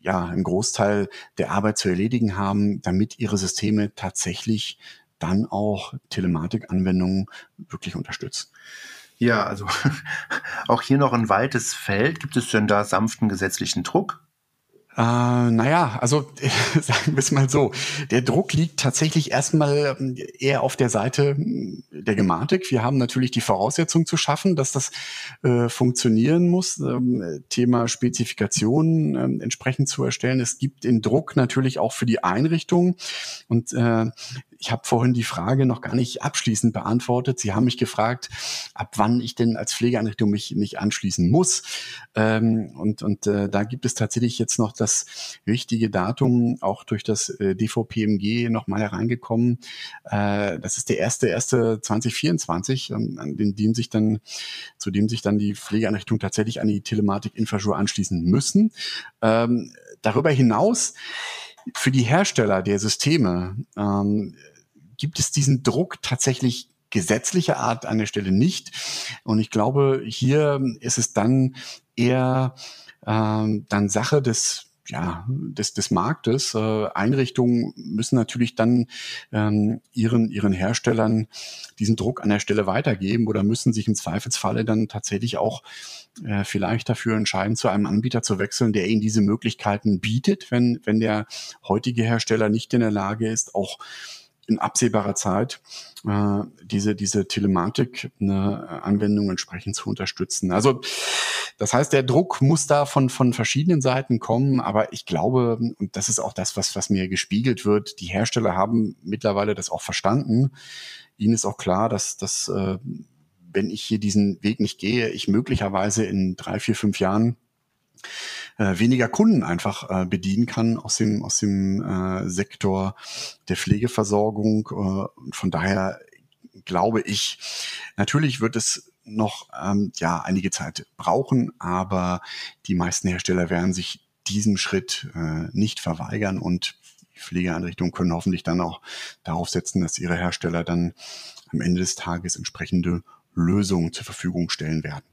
ja einen Großteil der Arbeit zu erledigen haben, damit ihre Systeme tatsächlich dann auch Telematikanwendungen wirklich unterstützen. Ja, also [laughs] auch hier noch ein weites Feld. Gibt es denn da sanften gesetzlichen Druck? Äh, naja, also [laughs] sagen wir es mal so. Der Druck liegt tatsächlich erstmal ähm, eher auf der Seite hm, der Gematik. Wir haben natürlich die Voraussetzung zu schaffen, dass das äh, funktionieren muss. Ähm, Thema Spezifikationen ähm, entsprechend zu erstellen. Es gibt den Druck natürlich auch für die Einrichtung. Und äh, ich habe vorhin die Frage noch gar nicht abschließend beantwortet. Sie haben mich gefragt, ab wann ich denn als Pflegeeinrichtung mich, mich anschließen muss. Ähm, und und äh, da gibt es tatsächlich jetzt noch das richtige Datum, auch durch das äh, DVPMG nochmal hereingekommen. Äh, das ist der erste, erste 2024, ähm, an dem sich dann, zu dem sich dann die Pflegeeinrichtungen tatsächlich an die Telematik-Infrastruktur anschließen müssen. Ähm, darüber hinaus für die Hersteller der Systeme ähm, gibt es diesen Druck tatsächlich gesetzlicher Art an der Stelle nicht. Und ich glaube, hier ist es dann eher ähm, dann Sache des ja, des, des Marktes. Äh, Einrichtungen müssen natürlich dann ähm, ihren, ihren Herstellern diesen Druck an der Stelle weitergeben oder müssen sich im Zweifelsfalle dann tatsächlich auch äh, vielleicht dafür entscheiden, zu einem Anbieter zu wechseln, der ihnen diese Möglichkeiten bietet, wenn, wenn der heutige Hersteller nicht in der Lage ist, auch in absehbarer Zeit äh, diese, diese Telematik-Anwendung entsprechend zu unterstützen. Also das heißt, der Druck muss da von, von verschiedenen Seiten kommen, aber ich glaube, und das ist auch das, was, was mir gespiegelt wird, die Hersteller haben mittlerweile das auch verstanden. Ihnen ist auch klar, dass, dass äh, wenn ich hier diesen Weg nicht gehe, ich möglicherweise in drei, vier, fünf Jahren äh, weniger Kunden einfach äh, bedienen kann aus dem, aus dem äh, Sektor der Pflegeversorgung. Äh, von daher glaube ich, natürlich wird es noch ähm, ja einige Zeit brauchen, aber die meisten Hersteller werden sich diesem Schritt äh, nicht verweigern und Pflegeeinrichtungen können hoffentlich dann auch darauf setzen, dass ihre Hersteller dann am Ende des Tages entsprechende Lösungen zur Verfügung stellen werden.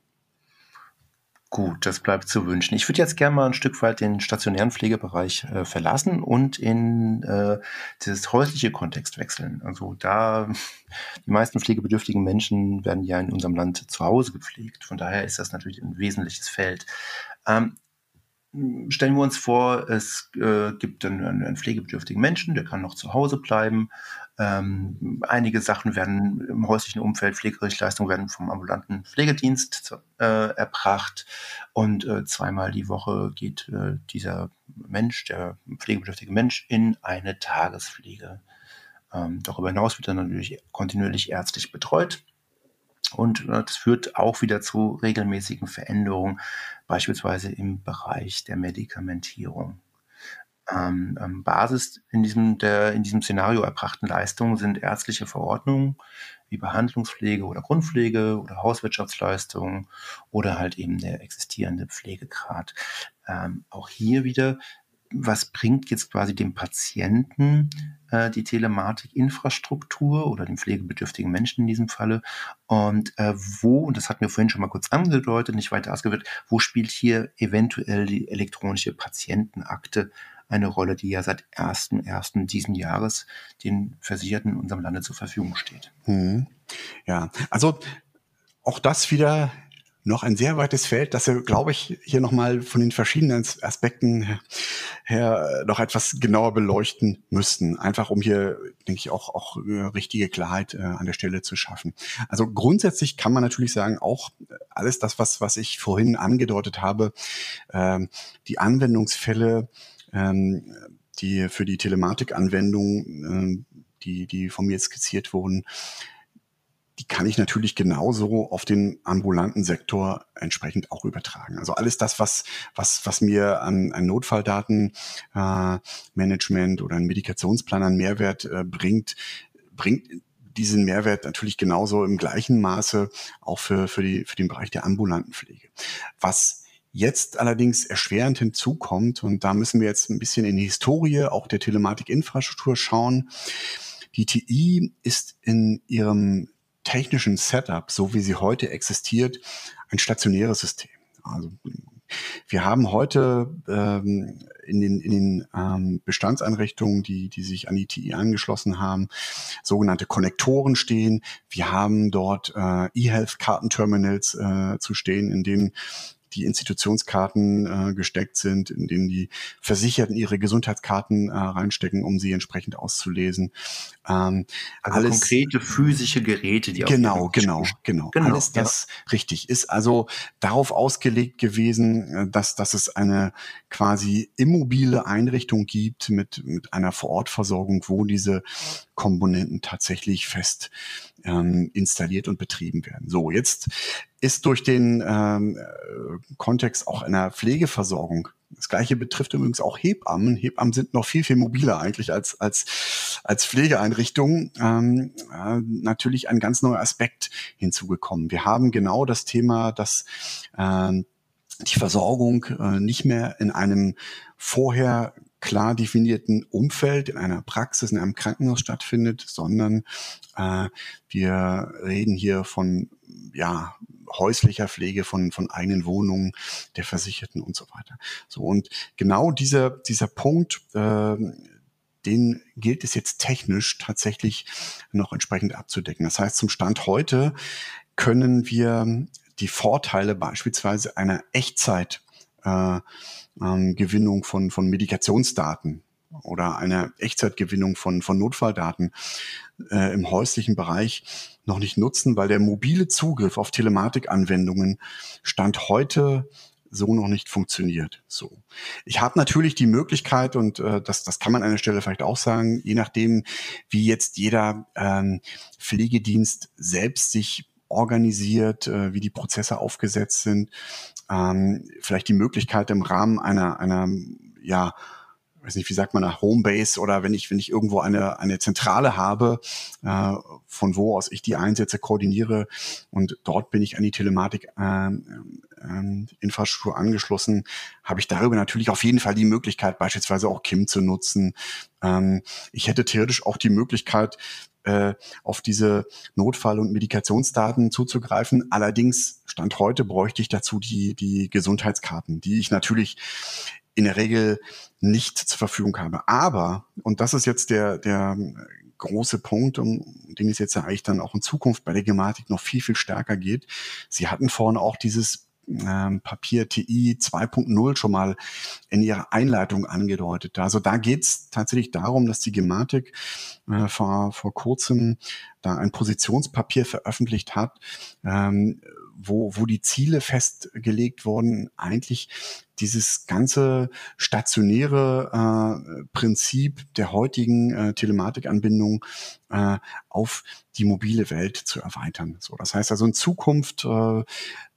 Gut, das bleibt zu wünschen. Ich würde jetzt gerne mal ein Stück weit den stationären Pflegebereich äh, verlassen und in äh, das häusliche Kontext wechseln. Also da [laughs] die meisten pflegebedürftigen Menschen werden ja in unserem Land zu Hause gepflegt. Von daher ist das natürlich ein wesentliches Feld. Ähm, stellen wir uns vor, es äh, gibt einen, einen, pflegebedürftigen Menschen, der kann noch zu Hause bleiben. Ähm, einige Sachen werden im häuslichen Umfeld, Pflegerechtsleistungen werden vom ambulanten Pflegedienst äh, erbracht. Und äh, zweimal die Woche geht äh, dieser Mensch, der pflegebedürftige Mensch, in eine Tagespflege. Ähm, darüber hinaus wird er natürlich kontinuierlich ärztlich betreut. Und äh, das führt auch wieder zu regelmäßigen Veränderungen, beispielsweise im Bereich der Medikamentierung. Ähm, ähm, Basis in diesem, der in diesem Szenario erbrachten Leistungen sind ärztliche Verordnungen wie Behandlungspflege oder Grundpflege oder Hauswirtschaftsleistungen oder halt eben der existierende Pflegegrad. Ähm, auch hier wieder was bringt jetzt quasi dem Patienten äh, die Telematikinfrastruktur oder dem pflegebedürftigen Menschen in diesem Falle? Und äh, wo, und das hatten wir vorhin schon mal kurz angedeutet, nicht weiter ausgewirkt, wo spielt hier eventuell die elektronische Patientenakte eine Rolle, die ja seit 1.1. diesen Jahres den Versicherten in unserem Lande zur Verfügung steht? Hm. Ja, also auch das wieder noch ein sehr weites Feld, das wir, glaube ich, hier nochmal von den verschiedenen Aspekten her noch etwas genauer beleuchten müssten. Einfach um hier, denke ich, auch, auch äh, richtige Klarheit äh, an der Stelle zu schaffen. Also grundsätzlich kann man natürlich sagen, auch alles das, was, was ich vorhin angedeutet habe, ähm, die Anwendungsfälle, ähm, die für die Telematikanwendung, ähm, die, die von mir skizziert wurden, die kann ich natürlich genauso auf den ambulanten Sektor entsprechend auch übertragen. Also alles das, was, was, was mir an, an Notfalldatenmanagement äh, oder ein Medikationsplan an Mehrwert äh, bringt, bringt diesen Mehrwert natürlich genauso im gleichen Maße auch für, für, die, für den Bereich der ambulanten Pflege. Was jetzt allerdings erschwerend hinzukommt, und da müssen wir jetzt ein bisschen in die Historie auch der Telematikinfrastruktur schauen, die TI ist in ihrem technischen Setup, so wie sie heute existiert, ein stationäres System. Also wir haben heute ähm, in den, in den ähm, Bestandseinrichtungen, die, die sich an die TI angeschlossen haben, sogenannte Konnektoren stehen. Wir haben dort äh, E-Health-Kartenterminals äh, zu stehen, in denen die Institutionskarten äh, gesteckt sind, in denen die Versicherten ihre Gesundheitskarten äh, reinstecken, um sie entsprechend auszulesen. Ähm, also alles, konkrete physische Geräte, die genau, genau, genau, genau, alles das ja. richtig ist also darauf ausgelegt gewesen, äh, dass dass es eine quasi immobile Einrichtung gibt mit mit einer Vorortversorgung, wo diese Komponenten tatsächlich fest ähm, installiert und betrieben werden. So, jetzt ist durch den ähm, äh, Kontext auch einer Pflegeversorgung das gleiche betrifft übrigens auch Hebammen. Hebammen sind noch viel, viel mobiler eigentlich als, als, als Pflegeeinrichtungen. Ähm, äh, natürlich ein ganz neuer Aspekt hinzugekommen. Wir haben genau das Thema, dass äh, die Versorgung äh, nicht mehr in einem vorher klar definierten Umfeld, in einer Praxis, in einem Krankenhaus stattfindet, sondern äh, wir reden hier von ja, häuslicher Pflege, von, von eigenen Wohnungen der Versicherten und so weiter. So, und genau dieser, dieser Punkt, äh, den gilt es jetzt technisch tatsächlich noch entsprechend abzudecken. Das heißt, zum Stand heute können wir die Vorteile beispielsweise einer Echtzeit äh, ähm, Gewinnung von, von Medikationsdaten oder einer Echtzeitgewinnung von, von Notfalldaten äh, im häuslichen Bereich noch nicht nutzen, weil der mobile Zugriff auf Telematikanwendungen Stand heute so noch nicht funktioniert. So, ich habe natürlich die Möglichkeit und äh, das, das kann man an der Stelle vielleicht auch sagen, je nachdem, wie jetzt jeder ähm, Pflegedienst selbst sich organisiert, äh, wie die Prozesse aufgesetzt sind, ähm, vielleicht die Möglichkeit im Rahmen einer einer ja weiß nicht, wie sagt man, eine Homebase oder wenn ich, wenn ich irgendwo eine, eine Zentrale habe, äh, von wo aus ich die Einsätze koordiniere und dort bin ich an die Telematik äh, äh, Infrastruktur angeschlossen, habe ich darüber natürlich auf jeden Fall die Möglichkeit, beispielsweise auch KIM zu nutzen. Ähm, ich hätte theoretisch auch die Möglichkeit, äh, auf diese Notfall- und Medikationsdaten zuzugreifen. Allerdings, Stand heute, bräuchte ich dazu die, die Gesundheitskarten, die ich natürlich in der Regel nicht zur Verfügung habe. Aber, und das ist jetzt der, der große Punkt, um den es jetzt ja eigentlich dann auch in Zukunft bei der Gematik noch viel, viel stärker geht. Sie hatten vorhin auch dieses ähm, Papier TI 2.0 schon mal in ihrer Einleitung angedeutet. Also da geht es tatsächlich darum, dass die Gematik äh, vor, vor kurzem da ein Positionspapier veröffentlicht hat, ähm, wo, wo die Ziele festgelegt wurden, eigentlich dieses ganze stationäre äh, Prinzip der heutigen äh, Telematikanbindung äh, auf die mobile Welt zu erweitern. So, das heißt also in Zukunft äh,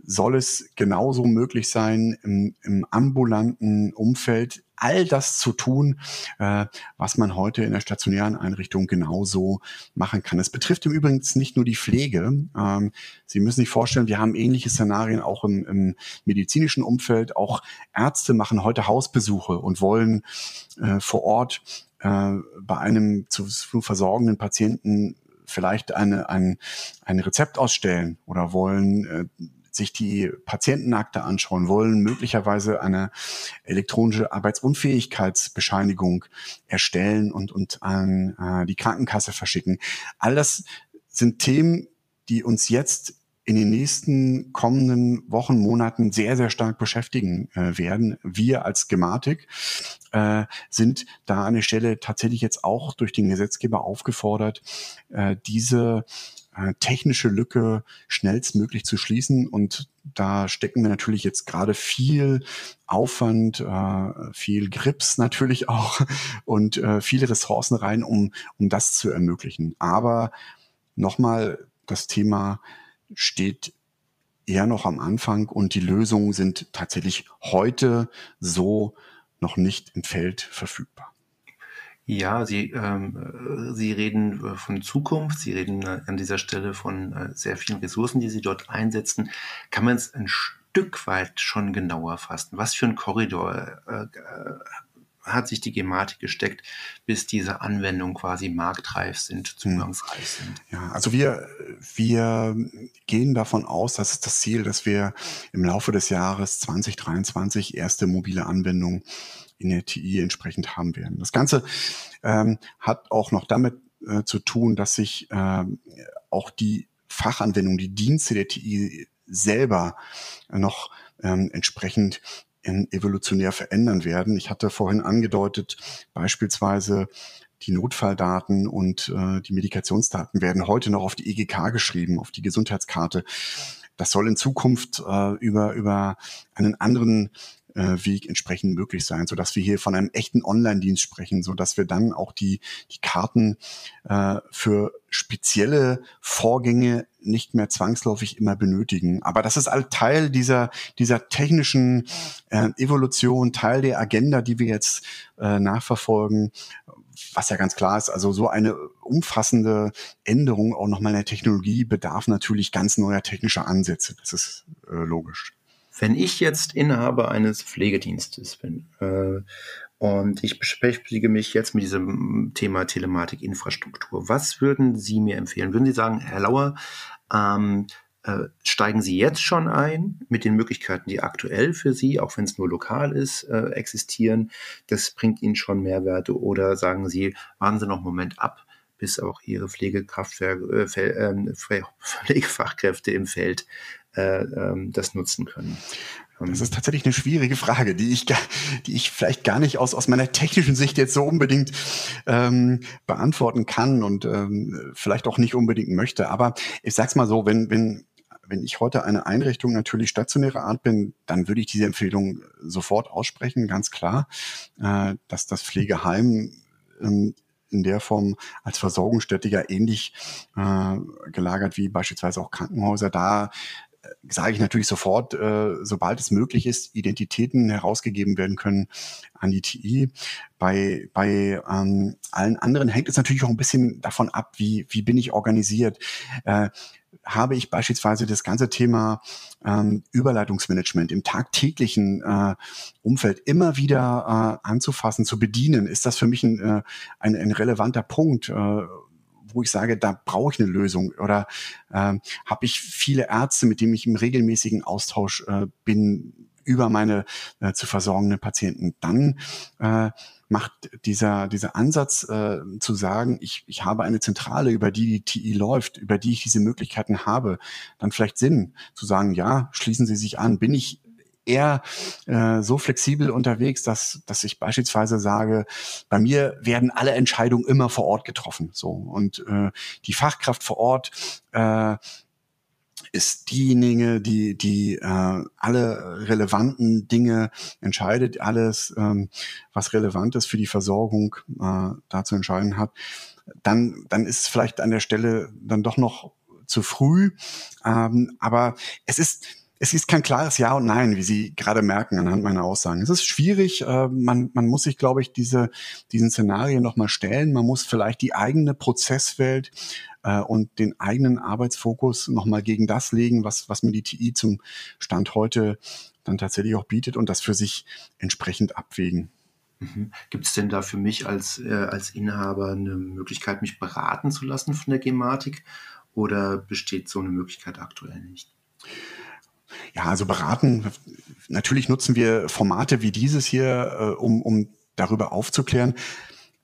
soll es genauso möglich sein, im, im ambulanten Umfeld all das zu tun, äh, was man heute in der stationären Einrichtung genauso machen kann. Es betrifft im Übrigen nicht nur die Pflege. Ähm, Sie müssen sich vorstellen, wir haben ähnliche Szenarien auch im, im medizinischen Umfeld. Auch Ärzte machen heute Hausbesuche und wollen äh, vor Ort äh, bei einem zu, zu versorgenden Patienten vielleicht eine, ein, ein Rezept ausstellen oder wollen äh, sich die Patientenakte anschauen wollen, möglicherweise eine elektronische Arbeitsunfähigkeitsbescheinigung erstellen und, und an äh, die Krankenkasse verschicken. All das sind Themen, die uns jetzt in den nächsten kommenden Wochen, Monaten sehr, sehr stark beschäftigen äh, werden. Wir als Gematik äh, sind da an der Stelle tatsächlich jetzt auch durch den Gesetzgeber aufgefordert, äh, diese technische Lücke schnellstmöglich zu schließen. Und da stecken wir natürlich jetzt gerade viel Aufwand, äh, viel Grips natürlich [laughs] auch und äh, viele Ressourcen rein, um, um das zu ermöglichen. Aber nochmal, das Thema steht eher noch am Anfang und die Lösungen sind tatsächlich heute so noch nicht im Feld verfügbar. Ja, Sie, ähm, Sie reden äh, von Zukunft, Sie reden äh, an dieser Stelle von äh, sehr vielen Ressourcen, die Sie dort einsetzen. Kann man es ein Stück weit schon genauer fassen? Was für ein Korridor äh, hat sich die Gematik gesteckt, bis diese Anwendungen quasi marktreif sind, hm. zugangsreif sind. Ja, also wir, wir gehen davon aus, das ist das Ziel, dass wir im Laufe des Jahres 2023 erste mobile Anwendungen in der TI entsprechend haben werden. Das Ganze ähm, hat auch noch damit äh, zu tun, dass sich ähm, auch die Fachanwendung, die Dienste der TI selber noch ähm, entsprechend evolutionär verändern werden. Ich hatte vorhin angedeutet, beispielsweise die Notfalldaten und äh, die Medikationsdaten werden heute noch auf die EGK geschrieben, auf die Gesundheitskarte. Das soll in Zukunft äh, über, über einen anderen äh, Weg entsprechend möglich sein, so dass wir hier von einem echten Online-Dienst sprechen, so dass wir dann auch die, die Karten äh, für spezielle Vorgänge nicht mehr zwangsläufig immer benötigen. Aber das ist all Teil dieser, dieser technischen äh, Evolution, Teil der Agenda, die wir jetzt äh, nachverfolgen, was ja ganz klar ist, also so eine umfassende Änderung auch nochmal in der Technologie bedarf natürlich ganz neuer technischer Ansätze. Das ist äh, logisch. Wenn ich jetzt Inhaber eines Pflegedienstes bin äh, und ich beschäftige mich jetzt mit diesem Thema Telematikinfrastruktur, was würden Sie mir empfehlen? Würden Sie sagen, Herr Lauer, ähm, äh, steigen Sie jetzt schon ein mit den Möglichkeiten, die aktuell für Sie, auch wenn es nur lokal ist, äh, existieren? Das bringt Ihnen schon Mehrwerte oder sagen Sie, warten Sie noch einen Moment ab, bis auch Ihre Pflegekraftwerke, äh, ähm, [laughs] Pflegefachkräfte im Feld äh, ähm, das nutzen können. Ähm, das ist tatsächlich eine schwierige Frage, die ich, die ich vielleicht gar nicht aus, aus meiner technischen Sicht jetzt so unbedingt ähm, beantworten kann und ähm, vielleicht auch nicht unbedingt möchte. Aber ich sag's mal so, wenn, wenn, wenn ich heute eine Einrichtung natürlich stationärer Art bin, dann würde ich diese Empfehlung sofort aussprechen, ganz klar, äh, dass das Pflegeheim ähm, in der Form als Versorgungsstätte ja ähnlich äh, gelagert wie beispielsweise auch Krankenhäuser da sage ich natürlich sofort, äh, sobald es möglich ist, Identitäten herausgegeben werden können an die TI. Bei, bei ähm, allen anderen hängt es natürlich auch ein bisschen davon ab, wie, wie bin ich organisiert. Äh, habe ich beispielsweise das ganze Thema ähm, Überleitungsmanagement im tagtäglichen äh, Umfeld immer wieder äh, anzufassen, zu bedienen, ist das für mich ein, äh, ein, ein relevanter Punkt. Äh, wo ich sage, da brauche ich eine Lösung? Oder ähm, habe ich viele Ärzte, mit denen ich im regelmäßigen Austausch äh, bin über meine äh, zu versorgenden Patienten? Dann äh, macht dieser, dieser Ansatz äh, zu sagen, ich, ich habe eine Zentrale, über die die TI läuft, über die ich diese Möglichkeiten habe, dann vielleicht Sinn zu sagen, ja, schließen Sie sich an. Bin ich eher äh, so flexibel unterwegs, dass, dass ich beispielsweise sage, bei mir werden alle Entscheidungen immer vor Ort getroffen. So und äh, die Fachkraft vor Ort äh, ist diejenige, die, die äh, alle relevanten Dinge entscheidet, alles, ähm, was relevant ist für die Versorgung, äh, da zu entscheiden hat, dann, dann ist es vielleicht an der Stelle dann doch noch zu früh. Ähm, aber es ist, es ist kein klares Ja und Nein, wie Sie gerade merken anhand meiner Aussagen. Es ist schwierig. Äh, man, man muss sich, glaube ich, diese, diesen Szenarien nochmal stellen. Man muss vielleicht die eigene Prozesswelt äh, und den eigenen Arbeitsfokus nochmal gegen das legen, was, was mir die TI zum Stand heute dann tatsächlich auch bietet und das für sich entsprechend abwägen. Mhm. Gibt es denn da für mich als, äh, als Inhaber eine Möglichkeit, mich beraten zu lassen von der Gematik oder besteht so eine Möglichkeit aktuell nicht? Ja, also beraten, natürlich nutzen wir Formate wie dieses hier, äh, um, um darüber aufzuklären.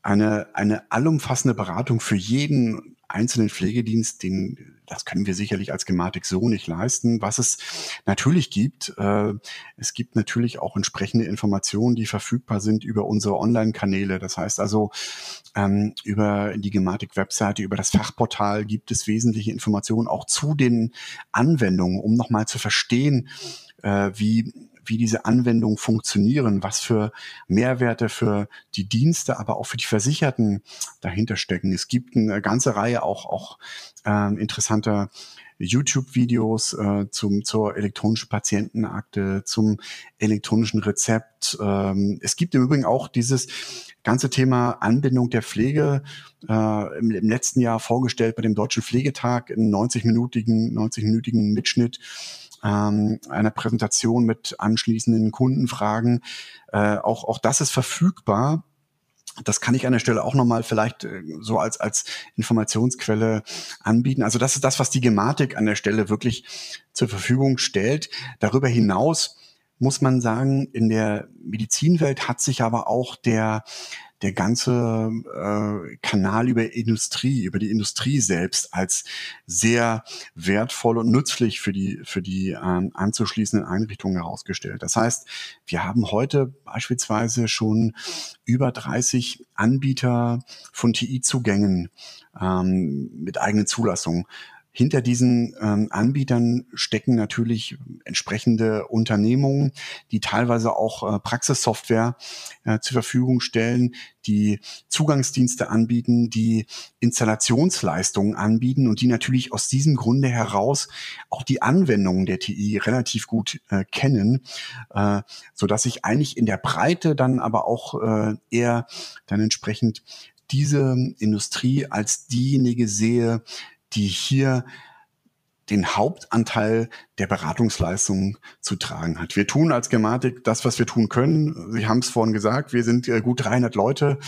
Eine, eine allumfassende Beratung für jeden einzelnen Pflegedienst, den, das können wir sicherlich als Gematik so nicht leisten. Was es natürlich gibt, äh, es gibt natürlich auch entsprechende Informationen, die verfügbar sind über unsere Online-Kanäle. Das heißt also, ähm, über die Gematik-Webseite, über das Fachportal gibt es wesentliche Informationen auch zu den Anwendungen, um nochmal zu verstehen, äh, wie wie diese Anwendungen funktionieren, was für Mehrwerte für die Dienste, aber auch für die Versicherten dahinter stecken. Es gibt eine ganze Reihe auch, auch äh, interessanter YouTube-Videos äh, zum, zur elektronischen Patientenakte, zum elektronischen Rezept. Ähm, es gibt im Übrigen auch dieses ganze Thema Anbindung der Pflege äh, im, im, letzten Jahr vorgestellt bei dem Deutschen Pflegetag in 90-minütigen 90-minütigen Mitschnitt ähm, einer Präsentation mit anschließenden Kundenfragen. Äh, auch, auch das ist verfügbar. Das kann ich an der Stelle auch nochmal vielleicht äh, so als, als Informationsquelle anbieten. Also das ist das, was die Gematik an der Stelle wirklich zur Verfügung stellt. Darüber hinaus muss man sagen, in der Medizinwelt hat sich aber auch der der ganze äh, Kanal über Industrie, über die Industrie selbst als sehr wertvoll und nützlich für die, für die ähm, anzuschließenden Einrichtungen herausgestellt. Das heißt, wir haben heute beispielsweise schon über 30 Anbieter von TI-Zugängen ähm, mit eigenen Zulassungen. Hinter diesen ähm, Anbietern stecken natürlich entsprechende Unternehmungen, die teilweise auch äh, Praxissoftware äh, zur Verfügung stellen, die Zugangsdienste anbieten, die Installationsleistungen anbieten und die natürlich aus diesem Grunde heraus auch die Anwendungen der TI relativ gut äh, kennen, äh, so dass ich eigentlich in der Breite dann aber auch äh, eher dann entsprechend diese Industrie als diejenige sehe, die hier den Hauptanteil der Beratungsleistung zu tragen hat. Wir tun als Gematik das, was wir tun können. Sie haben es vorhin gesagt, wir sind äh, gut 300 Leute.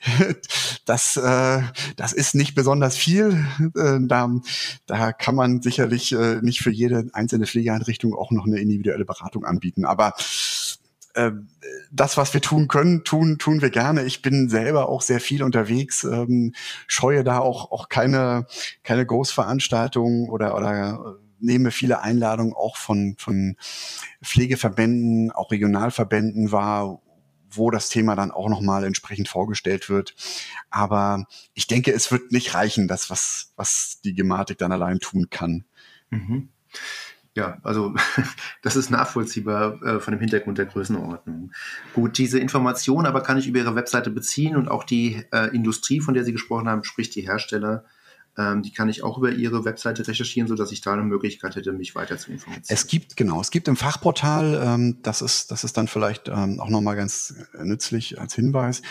[laughs] Das, äh, das ist nicht besonders viel. Äh, da, da kann man sicherlich äh, nicht für jede einzelne Pflegeeinrichtung auch noch eine individuelle Beratung anbieten. Aber äh, das, was wir tun können, tun, tun wir gerne. Ich bin selber auch sehr viel unterwegs, ähm, scheue da auch, auch keine, keine Großveranstaltungen oder, oder äh, nehme viele Einladungen auch von, von Pflegeverbänden, auch Regionalverbänden wahr, wo das Thema dann auch nochmal entsprechend vorgestellt wird. Aber ich denke, es wird nicht reichen, das, was, was die Gematik dann allein tun kann. Mhm. Ja, also [laughs] das ist nachvollziehbar äh, von dem Hintergrund der Größenordnung. Gut, diese Information aber kann ich über Ihre Webseite beziehen und auch die äh, Industrie, von der Sie gesprochen haben, sprich die Hersteller, ähm, die kann ich auch über Ihre Webseite recherchieren, sodass ich da eine Möglichkeit hätte, mich weiter zu informieren. Es gibt, genau, es gibt im Fachportal, ähm, das, ist, das ist dann vielleicht ähm, auch nochmal ganz nützlich als Hinweis,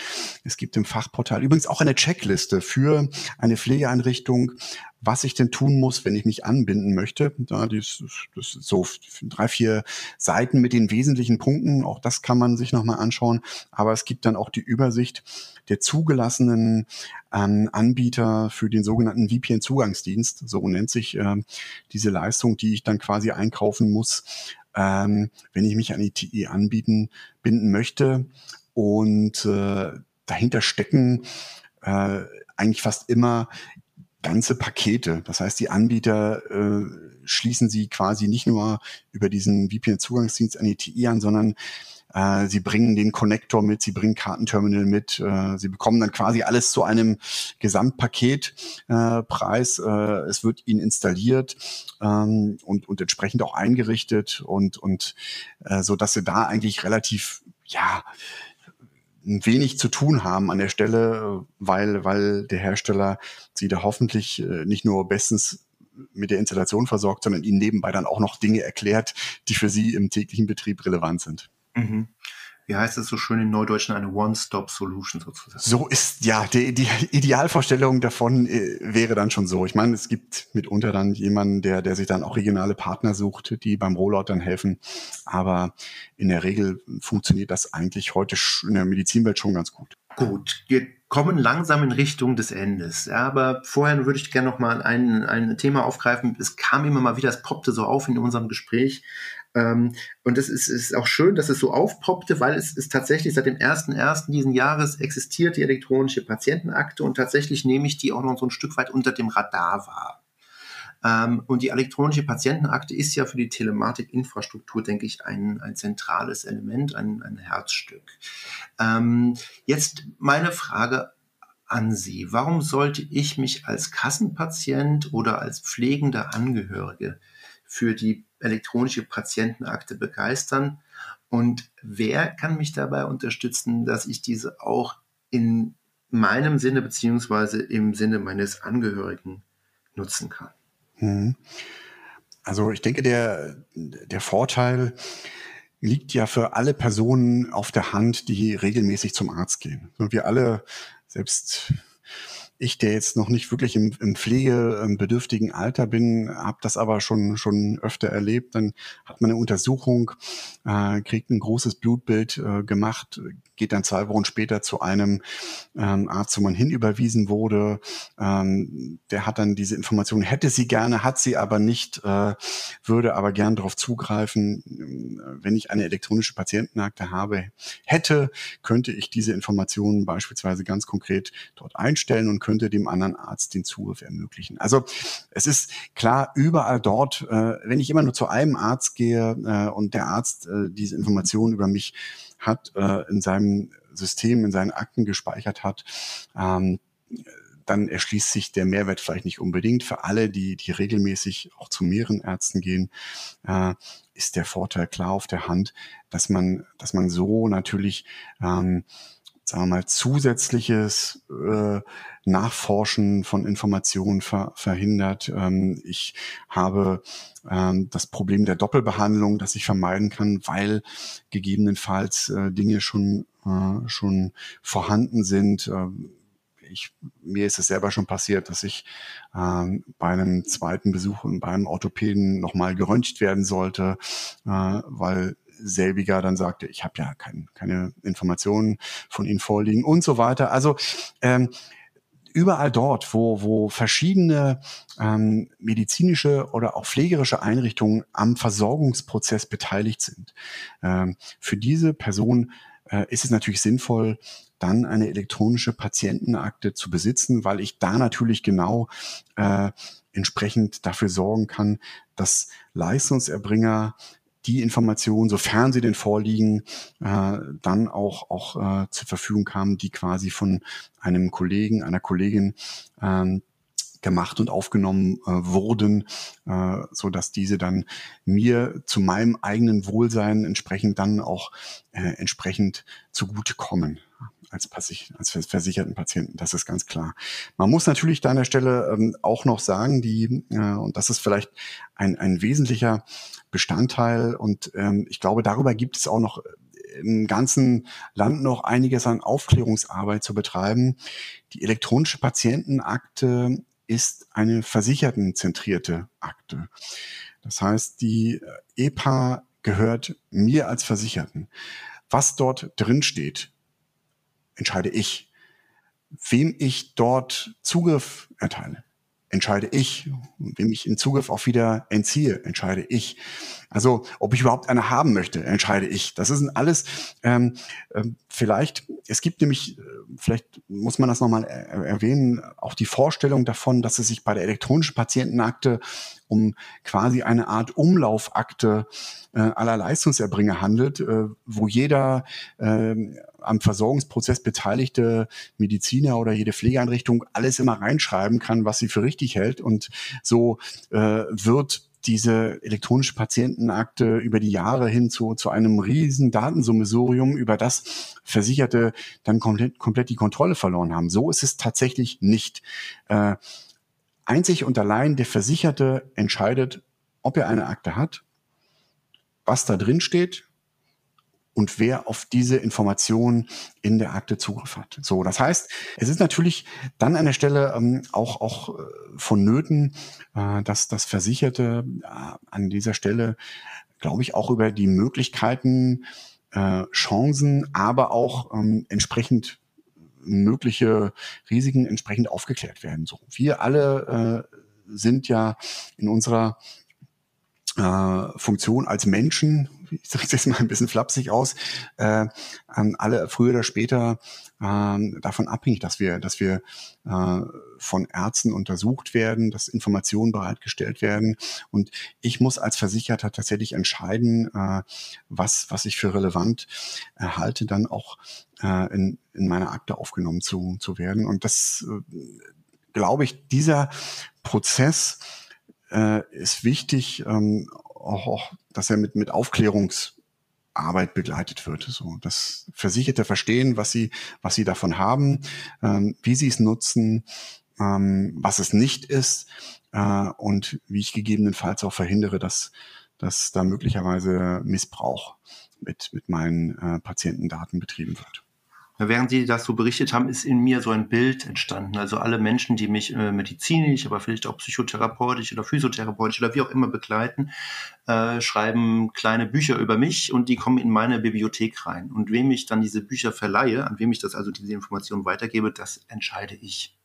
es gibt im Fachportal übrigens auch eine Checkliste für eine Pflegeeinrichtung, was ich denn tun muss, wenn ich mich anbinden möchte. Ja, das, ist so drei, vier Seiten mit den wesentlichen Punkten. Auch das kann man sich nochmal anschauen. Aber es gibt dann auch die Übersicht der zugelassenen ähm, Anbieter für den sogenannten VPN-Zugangsdienst. So nennt sich äh, diese Leistung, die ich dann quasi einkaufen muss, ähm, wenn ich mich an die TI anbieten, binden möchte. Und äh, dahinter stecken äh, eigentlich fast immer ganze Pakete. Das heißt, die Anbieter äh, schließen sie quasi nicht nur über diesen VPN-Zugangsdienst an die TI an, sondern äh, sie bringen den Connector mit, sie bringen Kartenterminal mit, äh, sie bekommen dann quasi alles zu einem Gesamtpaketpreis. Äh, äh, es wird ihnen installiert ähm, und, und entsprechend auch eingerichtet und, und äh, so, dass sie da eigentlich relativ, ja, wenig zu tun haben an der Stelle, weil, weil der Hersteller sie da hoffentlich äh, nicht nur bestens mit der Installation versorgt, sondern ihnen nebenbei dann auch noch Dinge erklärt, die für sie im täglichen Betrieb relevant sind. Mhm wie heißt es so schön in Neudeutschen, eine One-Stop-Solution sozusagen. So ist, ja, die, die Idealvorstellung davon äh, wäre dann schon so. Ich meine, es gibt mitunter dann jemanden, der, der sich dann auch regionale Partner sucht, die beim Rollout dann helfen. Aber in der Regel funktioniert das eigentlich heute in der Medizinwelt schon ganz gut. Gut, wir kommen langsam in Richtung des Endes. Aber vorher würde ich gerne noch mal ein, ein Thema aufgreifen. Es kam immer mal wieder, es poppte so auf in unserem Gespräch. Ähm, und es ist, ist auch schön, dass es so aufpoppte, weil es ist tatsächlich seit dem 1.1. diesen Jahres existiert die elektronische Patientenakte und tatsächlich nehme ich die auch noch so ein Stück weit unter dem Radar wahr. Ähm, und die elektronische Patientenakte ist ja für die Telematikinfrastruktur, denke ich, ein, ein zentrales Element, ein, ein Herzstück. Ähm, jetzt meine Frage an Sie. Warum sollte ich mich als Kassenpatient oder als pflegender Angehörige für die elektronische Patientenakte begeistern? Und wer kann mich dabei unterstützen, dass ich diese auch in meinem Sinne beziehungsweise im Sinne meines Angehörigen nutzen kann? Hm. Also ich denke, der, der Vorteil liegt ja für alle Personen auf der Hand, die regelmäßig zum Arzt gehen. Wir alle, selbst ich, der jetzt noch nicht wirklich im, im pflegebedürftigen Alter bin, habe das aber schon schon öfter erlebt. Dann hat man eine Untersuchung, äh, kriegt ein großes Blutbild äh, gemacht, geht dann zwei Wochen später zu einem ähm, Arzt, wo man hinüberwiesen wurde. Ähm, der hat dann diese Information, hätte sie gerne, hat sie aber nicht, äh, würde aber gern darauf zugreifen. Wenn ich eine elektronische Patientenakte habe, hätte, könnte ich diese Informationen beispielsweise ganz konkret dort einstellen und könnte dem anderen Arzt den Zugriff ermöglichen. Also es ist klar, überall dort, äh, wenn ich immer nur zu einem Arzt gehe äh, und der Arzt äh, diese Informationen über mich hat, äh, in seinem System, in seinen Akten gespeichert hat, ähm, dann erschließt sich der Mehrwert vielleicht nicht unbedingt. Für alle, die, die regelmäßig auch zu mehreren Ärzten gehen, äh, ist der Vorteil klar auf der Hand, dass man, dass man so natürlich ähm, sagen wir mal, zusätzliches äh, Nachforschen von Informationen ver verhindert. Ähm, ich habe ähm, das Problem der Doppelbehandlung, das ich vermeiden kann, weil gegebenenfalls äh, Dinge schon, äh, schon vorhanden sind. Ähm, ich, mir ist es selber schon passiert, dass ich ähm, bei einem zweiten Besuch beim Orthopäden nochmal geröntgt werden sollte, äh, weil selbiger dann sagte, ich habe ja kein, keine Informationen von Ihnen vorliegen und so weiter. Also ähm, überall dort, wo, wo verschiedene ähm, medizinische oder auch pflegerische Einrichtungen am Versorgungsprozess beteiligt sind. Ähm, für diese Person äh, ist es natürlich sinnvoll, dann eine elektronische Patientenakte zu besitzen, weil ich da natürlich genau äh, entsprechend dafür sorgen kann, dass Leistungserbringer die Informationen, sofern sie denn vorliegen, äh, dann auch, auch äh, zur Verfügung haben, die quasi von einem Kollegen, einer Kollegin ähm, gemacht und aufgenommen äh, wurden, äh, so dass diese dann mir zu meinem eigenen Wohlsein entsprechend dann auch äh, entsprechend zugutekommen als, als versicherten Patienten, das ist ganz klar. Man muss natürlich da an der Stelle ähm, auch noch sagen, die, äh, und das ist vielleicht ein, ein wesentlicher Bestandteil, und ähm, ich glaube, darüber gibt es auch noch im ganzen Land noch einiges an Aufklärungsarbeit zu betreiben. Die elektronische Patientenakte ist eine versichertenzentrierte Akte. Das heißt, die EPA gehört mir als Versicherten. Was dort drin steht, entscheide ich. Wem ich dort Zugriff erteile, entscheide ich. Wem ich in Zugriff auch wieder entziehe, entscheide ich. Also ob ich überhaupt eine haben möchte, entscheide ich. Das ist alles ähm, äh, vielleicht, es gibt nämlich, äh, vielleicht muss man das nochmal erwähnen, auch die Vorstellung davon, dass es sich bei der elektronischen Patientenakte um quasi eine Art Umlaufakte äh, aller Leistungserbringer handelt, äh, wo jeder äh, am Versorgungsprozess beteiligte Mediziner oder jede Pflegeeinrichtung alles immer reinschreiben kann, was sie für richtig hält. Und so äh, wird diese elektronische Patientenakte über die Jahre hin zu, zu einem riesen Datensummesurium, über das Versicherte dann komplett, komplett die Kontrolle verloren haben. So ist es tatsächlich nicht. Äh, einzig und allein der Versicherte entscheidet, ob er eine Akte hat, was da drin steht und wer auf diese Informationen in der Akte Zugriff hat. So, das heißt, es ist natürlich dann an der Stelle ähm, auch, auch äh, vonnöten, äh, dass das Versicherte äh, an dieser Stelle, glaube ich, auch über die Möglichkeiten, äh, Chancen, aber auch ähm, entsprechend mögliche Risiken entsprechend aufgeklärt werden. So, wir alle äh, sind ja in unserer äh, Funktion als Menschen, ich sage jetzt mal ein bisschen flapsig aus, äh, alle früher oder später äh, davon abhängig, dass wir, dass wir äh, von Ärzten untersucht werden, dass Informationen bereitgestellt werden. Und ich muss als Versicherter tatsächlich entscheiden, äh, was, was ich für relevant erhalte, dann auch äh, in, in meine Akte aufgenommen zu, zu werden. Und das, äh, glaube ich, dieser Prozess, äh, ist wichtig, ähm, auch, auch, dass er mit, mit Aufklärungsarbeit begleitet wird. So, dass Versicherte verstehen, was sie, was sie davon haben, ähm, wie sie es nutzen, ähm, was es nicht ist äh, und wie ich gegebenenfalls auch verhindere, dass, dass da möglicherweise Missbrauch mit, mit meinen äh, Patientendaten betrieben wird. Während Sie das so berichtet haben, ist in mir so ein Bild entstanden. Also alle Menschen, die mich äh, medizinisch, aber vielleicht auch psychotherapeutisch oder physiotherapeutisch oder wie auch immer begleiten, äh, schreiben kleine Bücher über mich und die kommen in meine Bibliothek rein. Und wem ich dann diese Bücher verleihe, an wem ich das also diese Informationen weitergebe, das entscheide ich.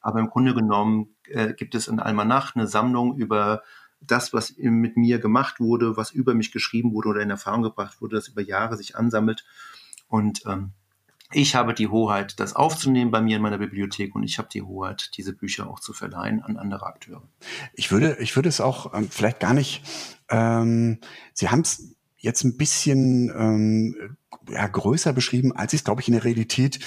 Aber im Grunde genommen äh, gibt es in Almanach eine Sammlung über das, was mit mir gemacht wurde, was über mich geschrieben wurde oder in Erfahrung gebracht wurde, das über Jahre sich ansammelt. Und ähm, ich habe die Hoheit, das aufzunehmen bei mir in meiner Bibliothek und ich habe die Hoheit, diese Bücher auch zu verleihen an andere Akteure. Ich würde, ich würde es auch ähm, vielleicht gar nicht, ähm, Sie haben es jetzt ein bisschen ähm, ja, größer beschrieben, als es, glaube ich, in der Realität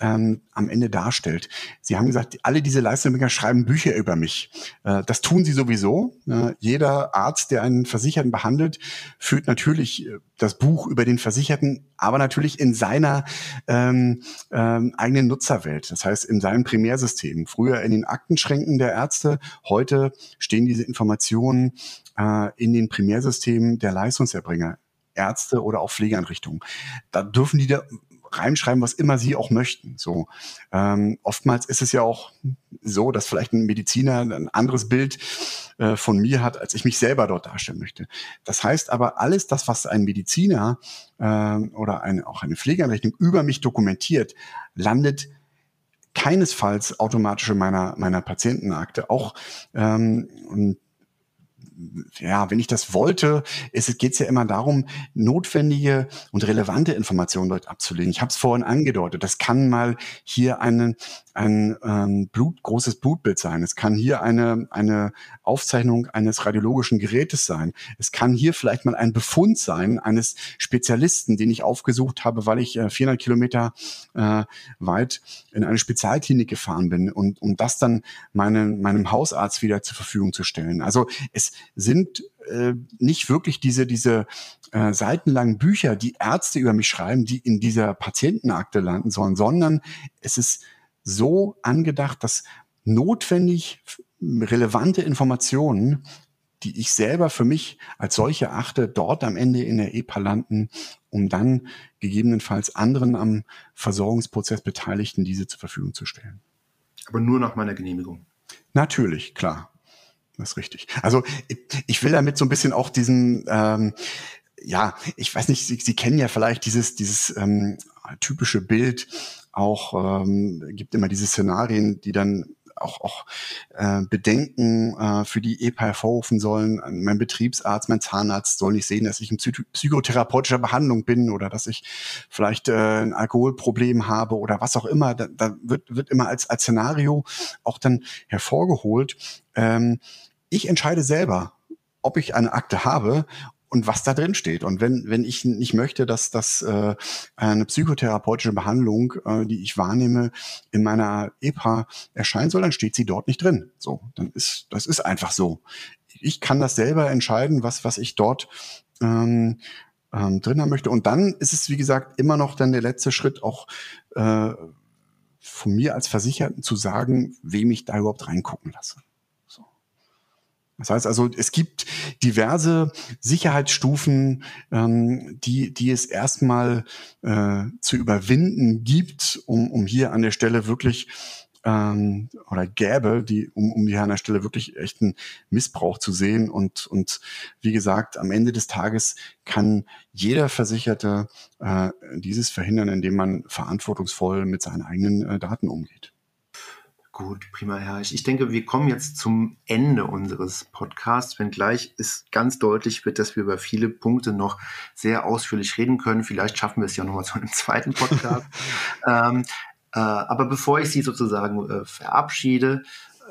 ähm, am Ende darstellt. Sie haben gesagt, alle diese Leistungsbringer schreiben Bücher über mich. Äh, das tun sie sowieso. Äh, jeder Arzt, der einen Versicherten behandelt, führt natürlich äh, das Buch über den Versicherten, aber natürlich in seiner ähm, ähm, eigenen Nutzerwelt. Das heißt, in seinem Primärsystem. Früher in den Aktenschränken der Ärzte, heute stehen diese Informationen äh, in den Primärsystemen der Leistungserbringer. Ärzte oder auch Pflegeeinrichtungen. Da dürfen die da reinschreiben, was immer sie auch möchten. So ähm, oftmals ist es ja auch so, dass vielleicht ein Mediziner ein anderes Bild äh, von mir hat, als ich mich selber dort darstellen möchte. Das heißt aber, alles das, was ein Mediziner äh, oder eine, auch eine Pflegeeinrichtung über mich dokumentiert, landet keinesfalls automatisch in meiner meiner Patientenakte. Auch ähm, und ja, wenn ich das wollte, geht es ja immer darum, notwendige und relevante Informationen dort abzulegen. Ich habe es vorhin angedeutet. Das kann mal hier eine, ein ähm, Blut, großes Blutbild sein. Es kann hier eine, eine Aufzeichnung eines radiologischen Gerätes sein. Es kann hier vielleicht mal ein Befund sein eines Spezialisten, den ich aufgesucht habe, weil ich äh, 400 Kilometer äh, weit in eine Spezialklinik gefahren bin und um das dann meinen, meinem Hausarzt wieder zur Verfügung zu stellen. Also es sind äh, nicht wirklich diese, diese äh, seitenlangen Bücher, die Ärzte über mich schreiben, die in dieser Patientenakte landen sollen, sondern es ist so angedacht, dass notwendig relevante Informationen, die ich selber für mich als solche achte, dort am Ende in der EPA landen, um dann gegebenenfalls anderen am Versorgungsprozess Beteiligten diese zur Verfügung zu stellen. Aber nur nach meiner Genehmigung. Natürlich, klar. Das ist richtig. Also ich will damit so ein bisschen auch diesen, ähm, ja, ich weiß nicht, Sie, Sie kennen ja vielleicht dieses, dieses ähm, typische Bild, auch ähm, gibt immer diese Szenarien, die dann auch, auch äh, Bedenken äh, für die EPA hervorrufen sollen. Mein Betriebsarzt, mein Zahnarzt soll nicht sehen, dass ich in psych psychotherapeutischer Behandlung bin oder dass ich vielleicht äh, ein Alkoholproblem habe oder was auch immer. Da, da wird, wird immer als, als Szenario auch dann hervorgeholt. Ähm, ich entscheide selber, ob ich eine Akte habe und was da drin steht. Und wenn, wenn ich nicht möchte, dass das äh, eine psychotherapeutische Behandlung, äh, die ich wahrnehme, in meiner EPA erscheinen soll, dann steht sie dort nicht drin. So, dann ist das ist einfach so. Ich kann das selber entscheiden, was was ich dort ähm, ähm, drin haben möchte. Und dann ist es, wie gesagt, immer noch dann der letzte Schritt, auch äh, von mir als Versicherten zu sagen, wem ich da überhaupt reingucken lasse. Das heißt also, es gibt diverse Sicherheitsstufen, ähm, die, die es erstmal äh, zu überwinden gibt, um, um hier an der Stelle wirklich ähm, oder gäbe, die, um, um hier an der Stelle wirklich echten Missbrauch zu sehen. Und, und wie gesagt, am Ende des Tages kann jeder Versicherte äh, dieses verhindern, indem man verantwortungsvoll mit seinen eigenen äh, Daten umgeht. Gut, prima, Herr. Ich denke, wir kommen jetzt zum Ende unseres Podcasts, wenngleich es ganz deutlich wird, dass wir über viele Punkte noch sehr ausführlich reden können. Vielleicht schaffen wir es ja nochmal zu einem zweiten Podcast. [laughs] ähm, äh, aber bevor ich Sie sozusagen äh, verabschiede,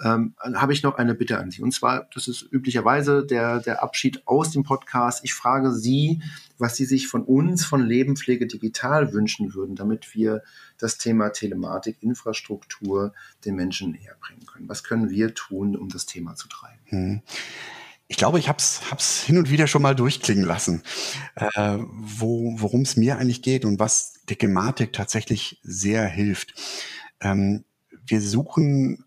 ähm, habe ich noch eine Bitte an Sie. Und zwar, das ist üblicherweise der, der Abschied aus dem Podcast. Ich frage Sie, was Sie sich von uns, von Lebenpflege digital wünschen würden, damit wir das Thema Telematik, Infrastruktur den Menschen näher bringen können. Was können wir tun, um das Thema zu treiben? Hm. Ich glaube, ich habe es hin und wieder schon mal durchklingen lassen, äh, wo, worum es mir eigentlich geht und was der Gematik tatsächlich sehr hilft. Ähm, wir suchen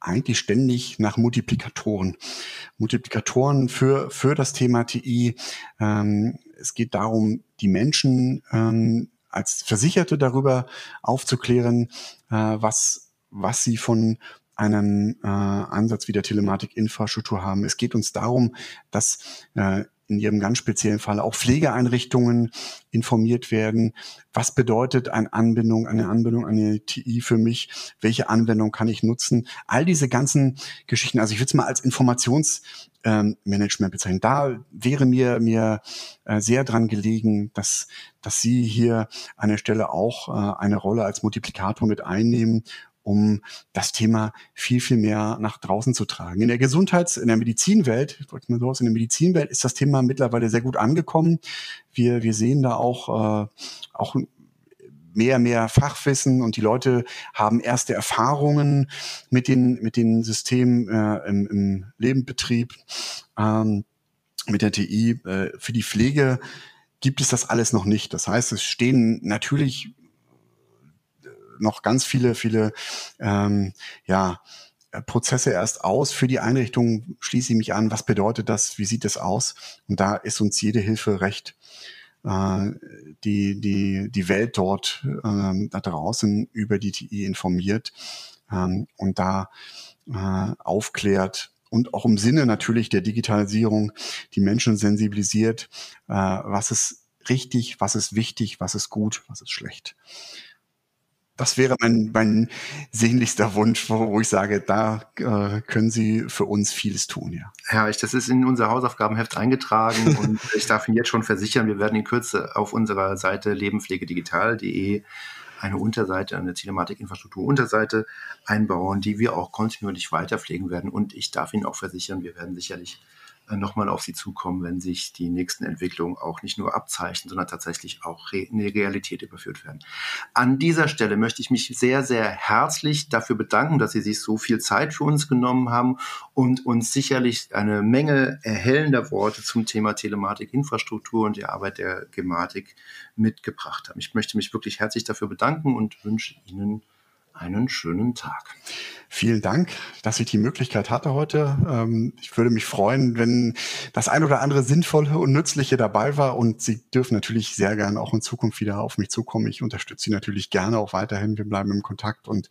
eigentlich ständig nach Multiplikatoren. Multiplikatoren für, für das Thema TI. Ähm, es geht darum, die Menschen ähm, als Versicherte darüber aufzuklären, äh, was, was sie von einem äh, Ansatz wie der Telematik-Infrastruktur haben. Es geht uns darum, dass äh, in ihrem ganz speziellen Fall auch Pflegeeinrichtungen informiert werden. Was bedeutet eine Anbindung, eine Anbindung an eine TI für mich? Welche Anwendung kann ich nutzen? All diese ganzen Geschichten, also ich würde es mal als Informationsmanagement ähm, bezeichnen. Da wäre mir, mir äh, sehr dran gelegen, dass, dass Sie hier an der Stelle auch äh, eine Rolle als Multiplikator mit einnehmen um das Thema viel, viel mehr nach draußen zu tragen. In der Gesundheits-, in der Medizinwelt, wollte mal so aus, in der Medizinwelt ist das Thema mittlerweile sehr gut angekommen. Wir, wir sehen da auch, äh, auch mehr, mehr Fachwissen und die Leute haben erste Erfahrungen mit den, mit den Systemen äh, im, im Lebenbetrieb, ähm, mit der TI. Äh, für die Pflege gibt es das alles noch nicht. Das heißt, es stehen natürlich noch ganz viele, viele ähm, ja, Prozesse erst aus. Für die Einrichtung schließe ich mich an. Was bedeutet das? Wie sieht es aus? Und da ist uns jede Hilfe recht. Äh, die, die, die Welt dort äh, da draußen über die TI informiert ähm, und da äh, aufklärt und auch im Sinne natürlich der Digitalisierung die Menschen sensibilisiert, äh, was ist richtig, was ist wichtig, was ist gut, was ist schlecht das wäre mein, mein sehnlichster Wunsch, wo ich sage, da äh, können Sie für uns vieles tun, ja. Herrlich, das ist in unser Hausaufgabenheft eingetragen [laughs] und ich darf Ihnen jetzt schon versichern, wir werden in Kürze auf unserer Seite lebenpflegedigital.de eine Unterseite, eine Telematik-Infrastruktur-Unterseite einbauen, die wir auch kontinuierlich weiterpflegen werden. Und ich darf Ihnen auch versichern, wir werden sicherlich nochmal auf Sie zukommen, wenn sich die nächsten Entwicklungen auch nicht nur abzeichnen, sondern tatsächlich auch in die Realität überführt werden. An dieser Stelle möchte ich mich sehr, sehr herzlich dafür bedanken, dass Sie sich so viel Zeit für uns genommen haben und uns sicherlich eine Menge erhellender Worte zum Thema Telematik, Infrastruktur und die Arbeit der Gematik mitgebracht haben. Ich möchte mich wirklich herzlich dafür bedanken und wünsche Ihnen einen schönen Tag. Vielen Dank, dass ich die Möglichkeit hatte heute. Ähm, ich würde mich freuen, wenn das ein oder andere Sinnvolle und Nützliche dabei war. Und Sie dürfen natürlich sehr gerne auch in Zukunft wieder auf mich zukommen. Ich unterstütze Sie natürlich gerne auch weiterhin. Wir bleiben im Kontakt und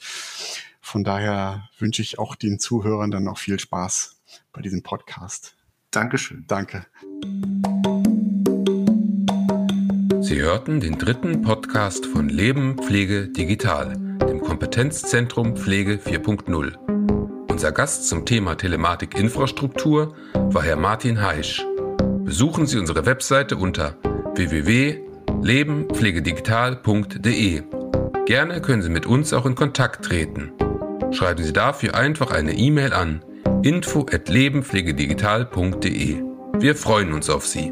von daher wünsche ich auch den Zuhörern dann noch viel Spaß bei diesem Podcast. Dankeschön. Danke. Sie hörten den dritten Podcast von Leben, Pflege, Digital Kompetenzzentrum Pflege 4.0. Unser Gast zum Thema Telematik-Infrastruktur war Herr Martin Heisch. Besuchen Sie unsere Webseite unter www.lebenpflegedigital.de. Gerne können Sie mit uns auch in Kontakt treten. Schreiben Sie dafür einfach eine E-Mail an info at lebenpflegedigital.de. Wir freuen uns auf Sie.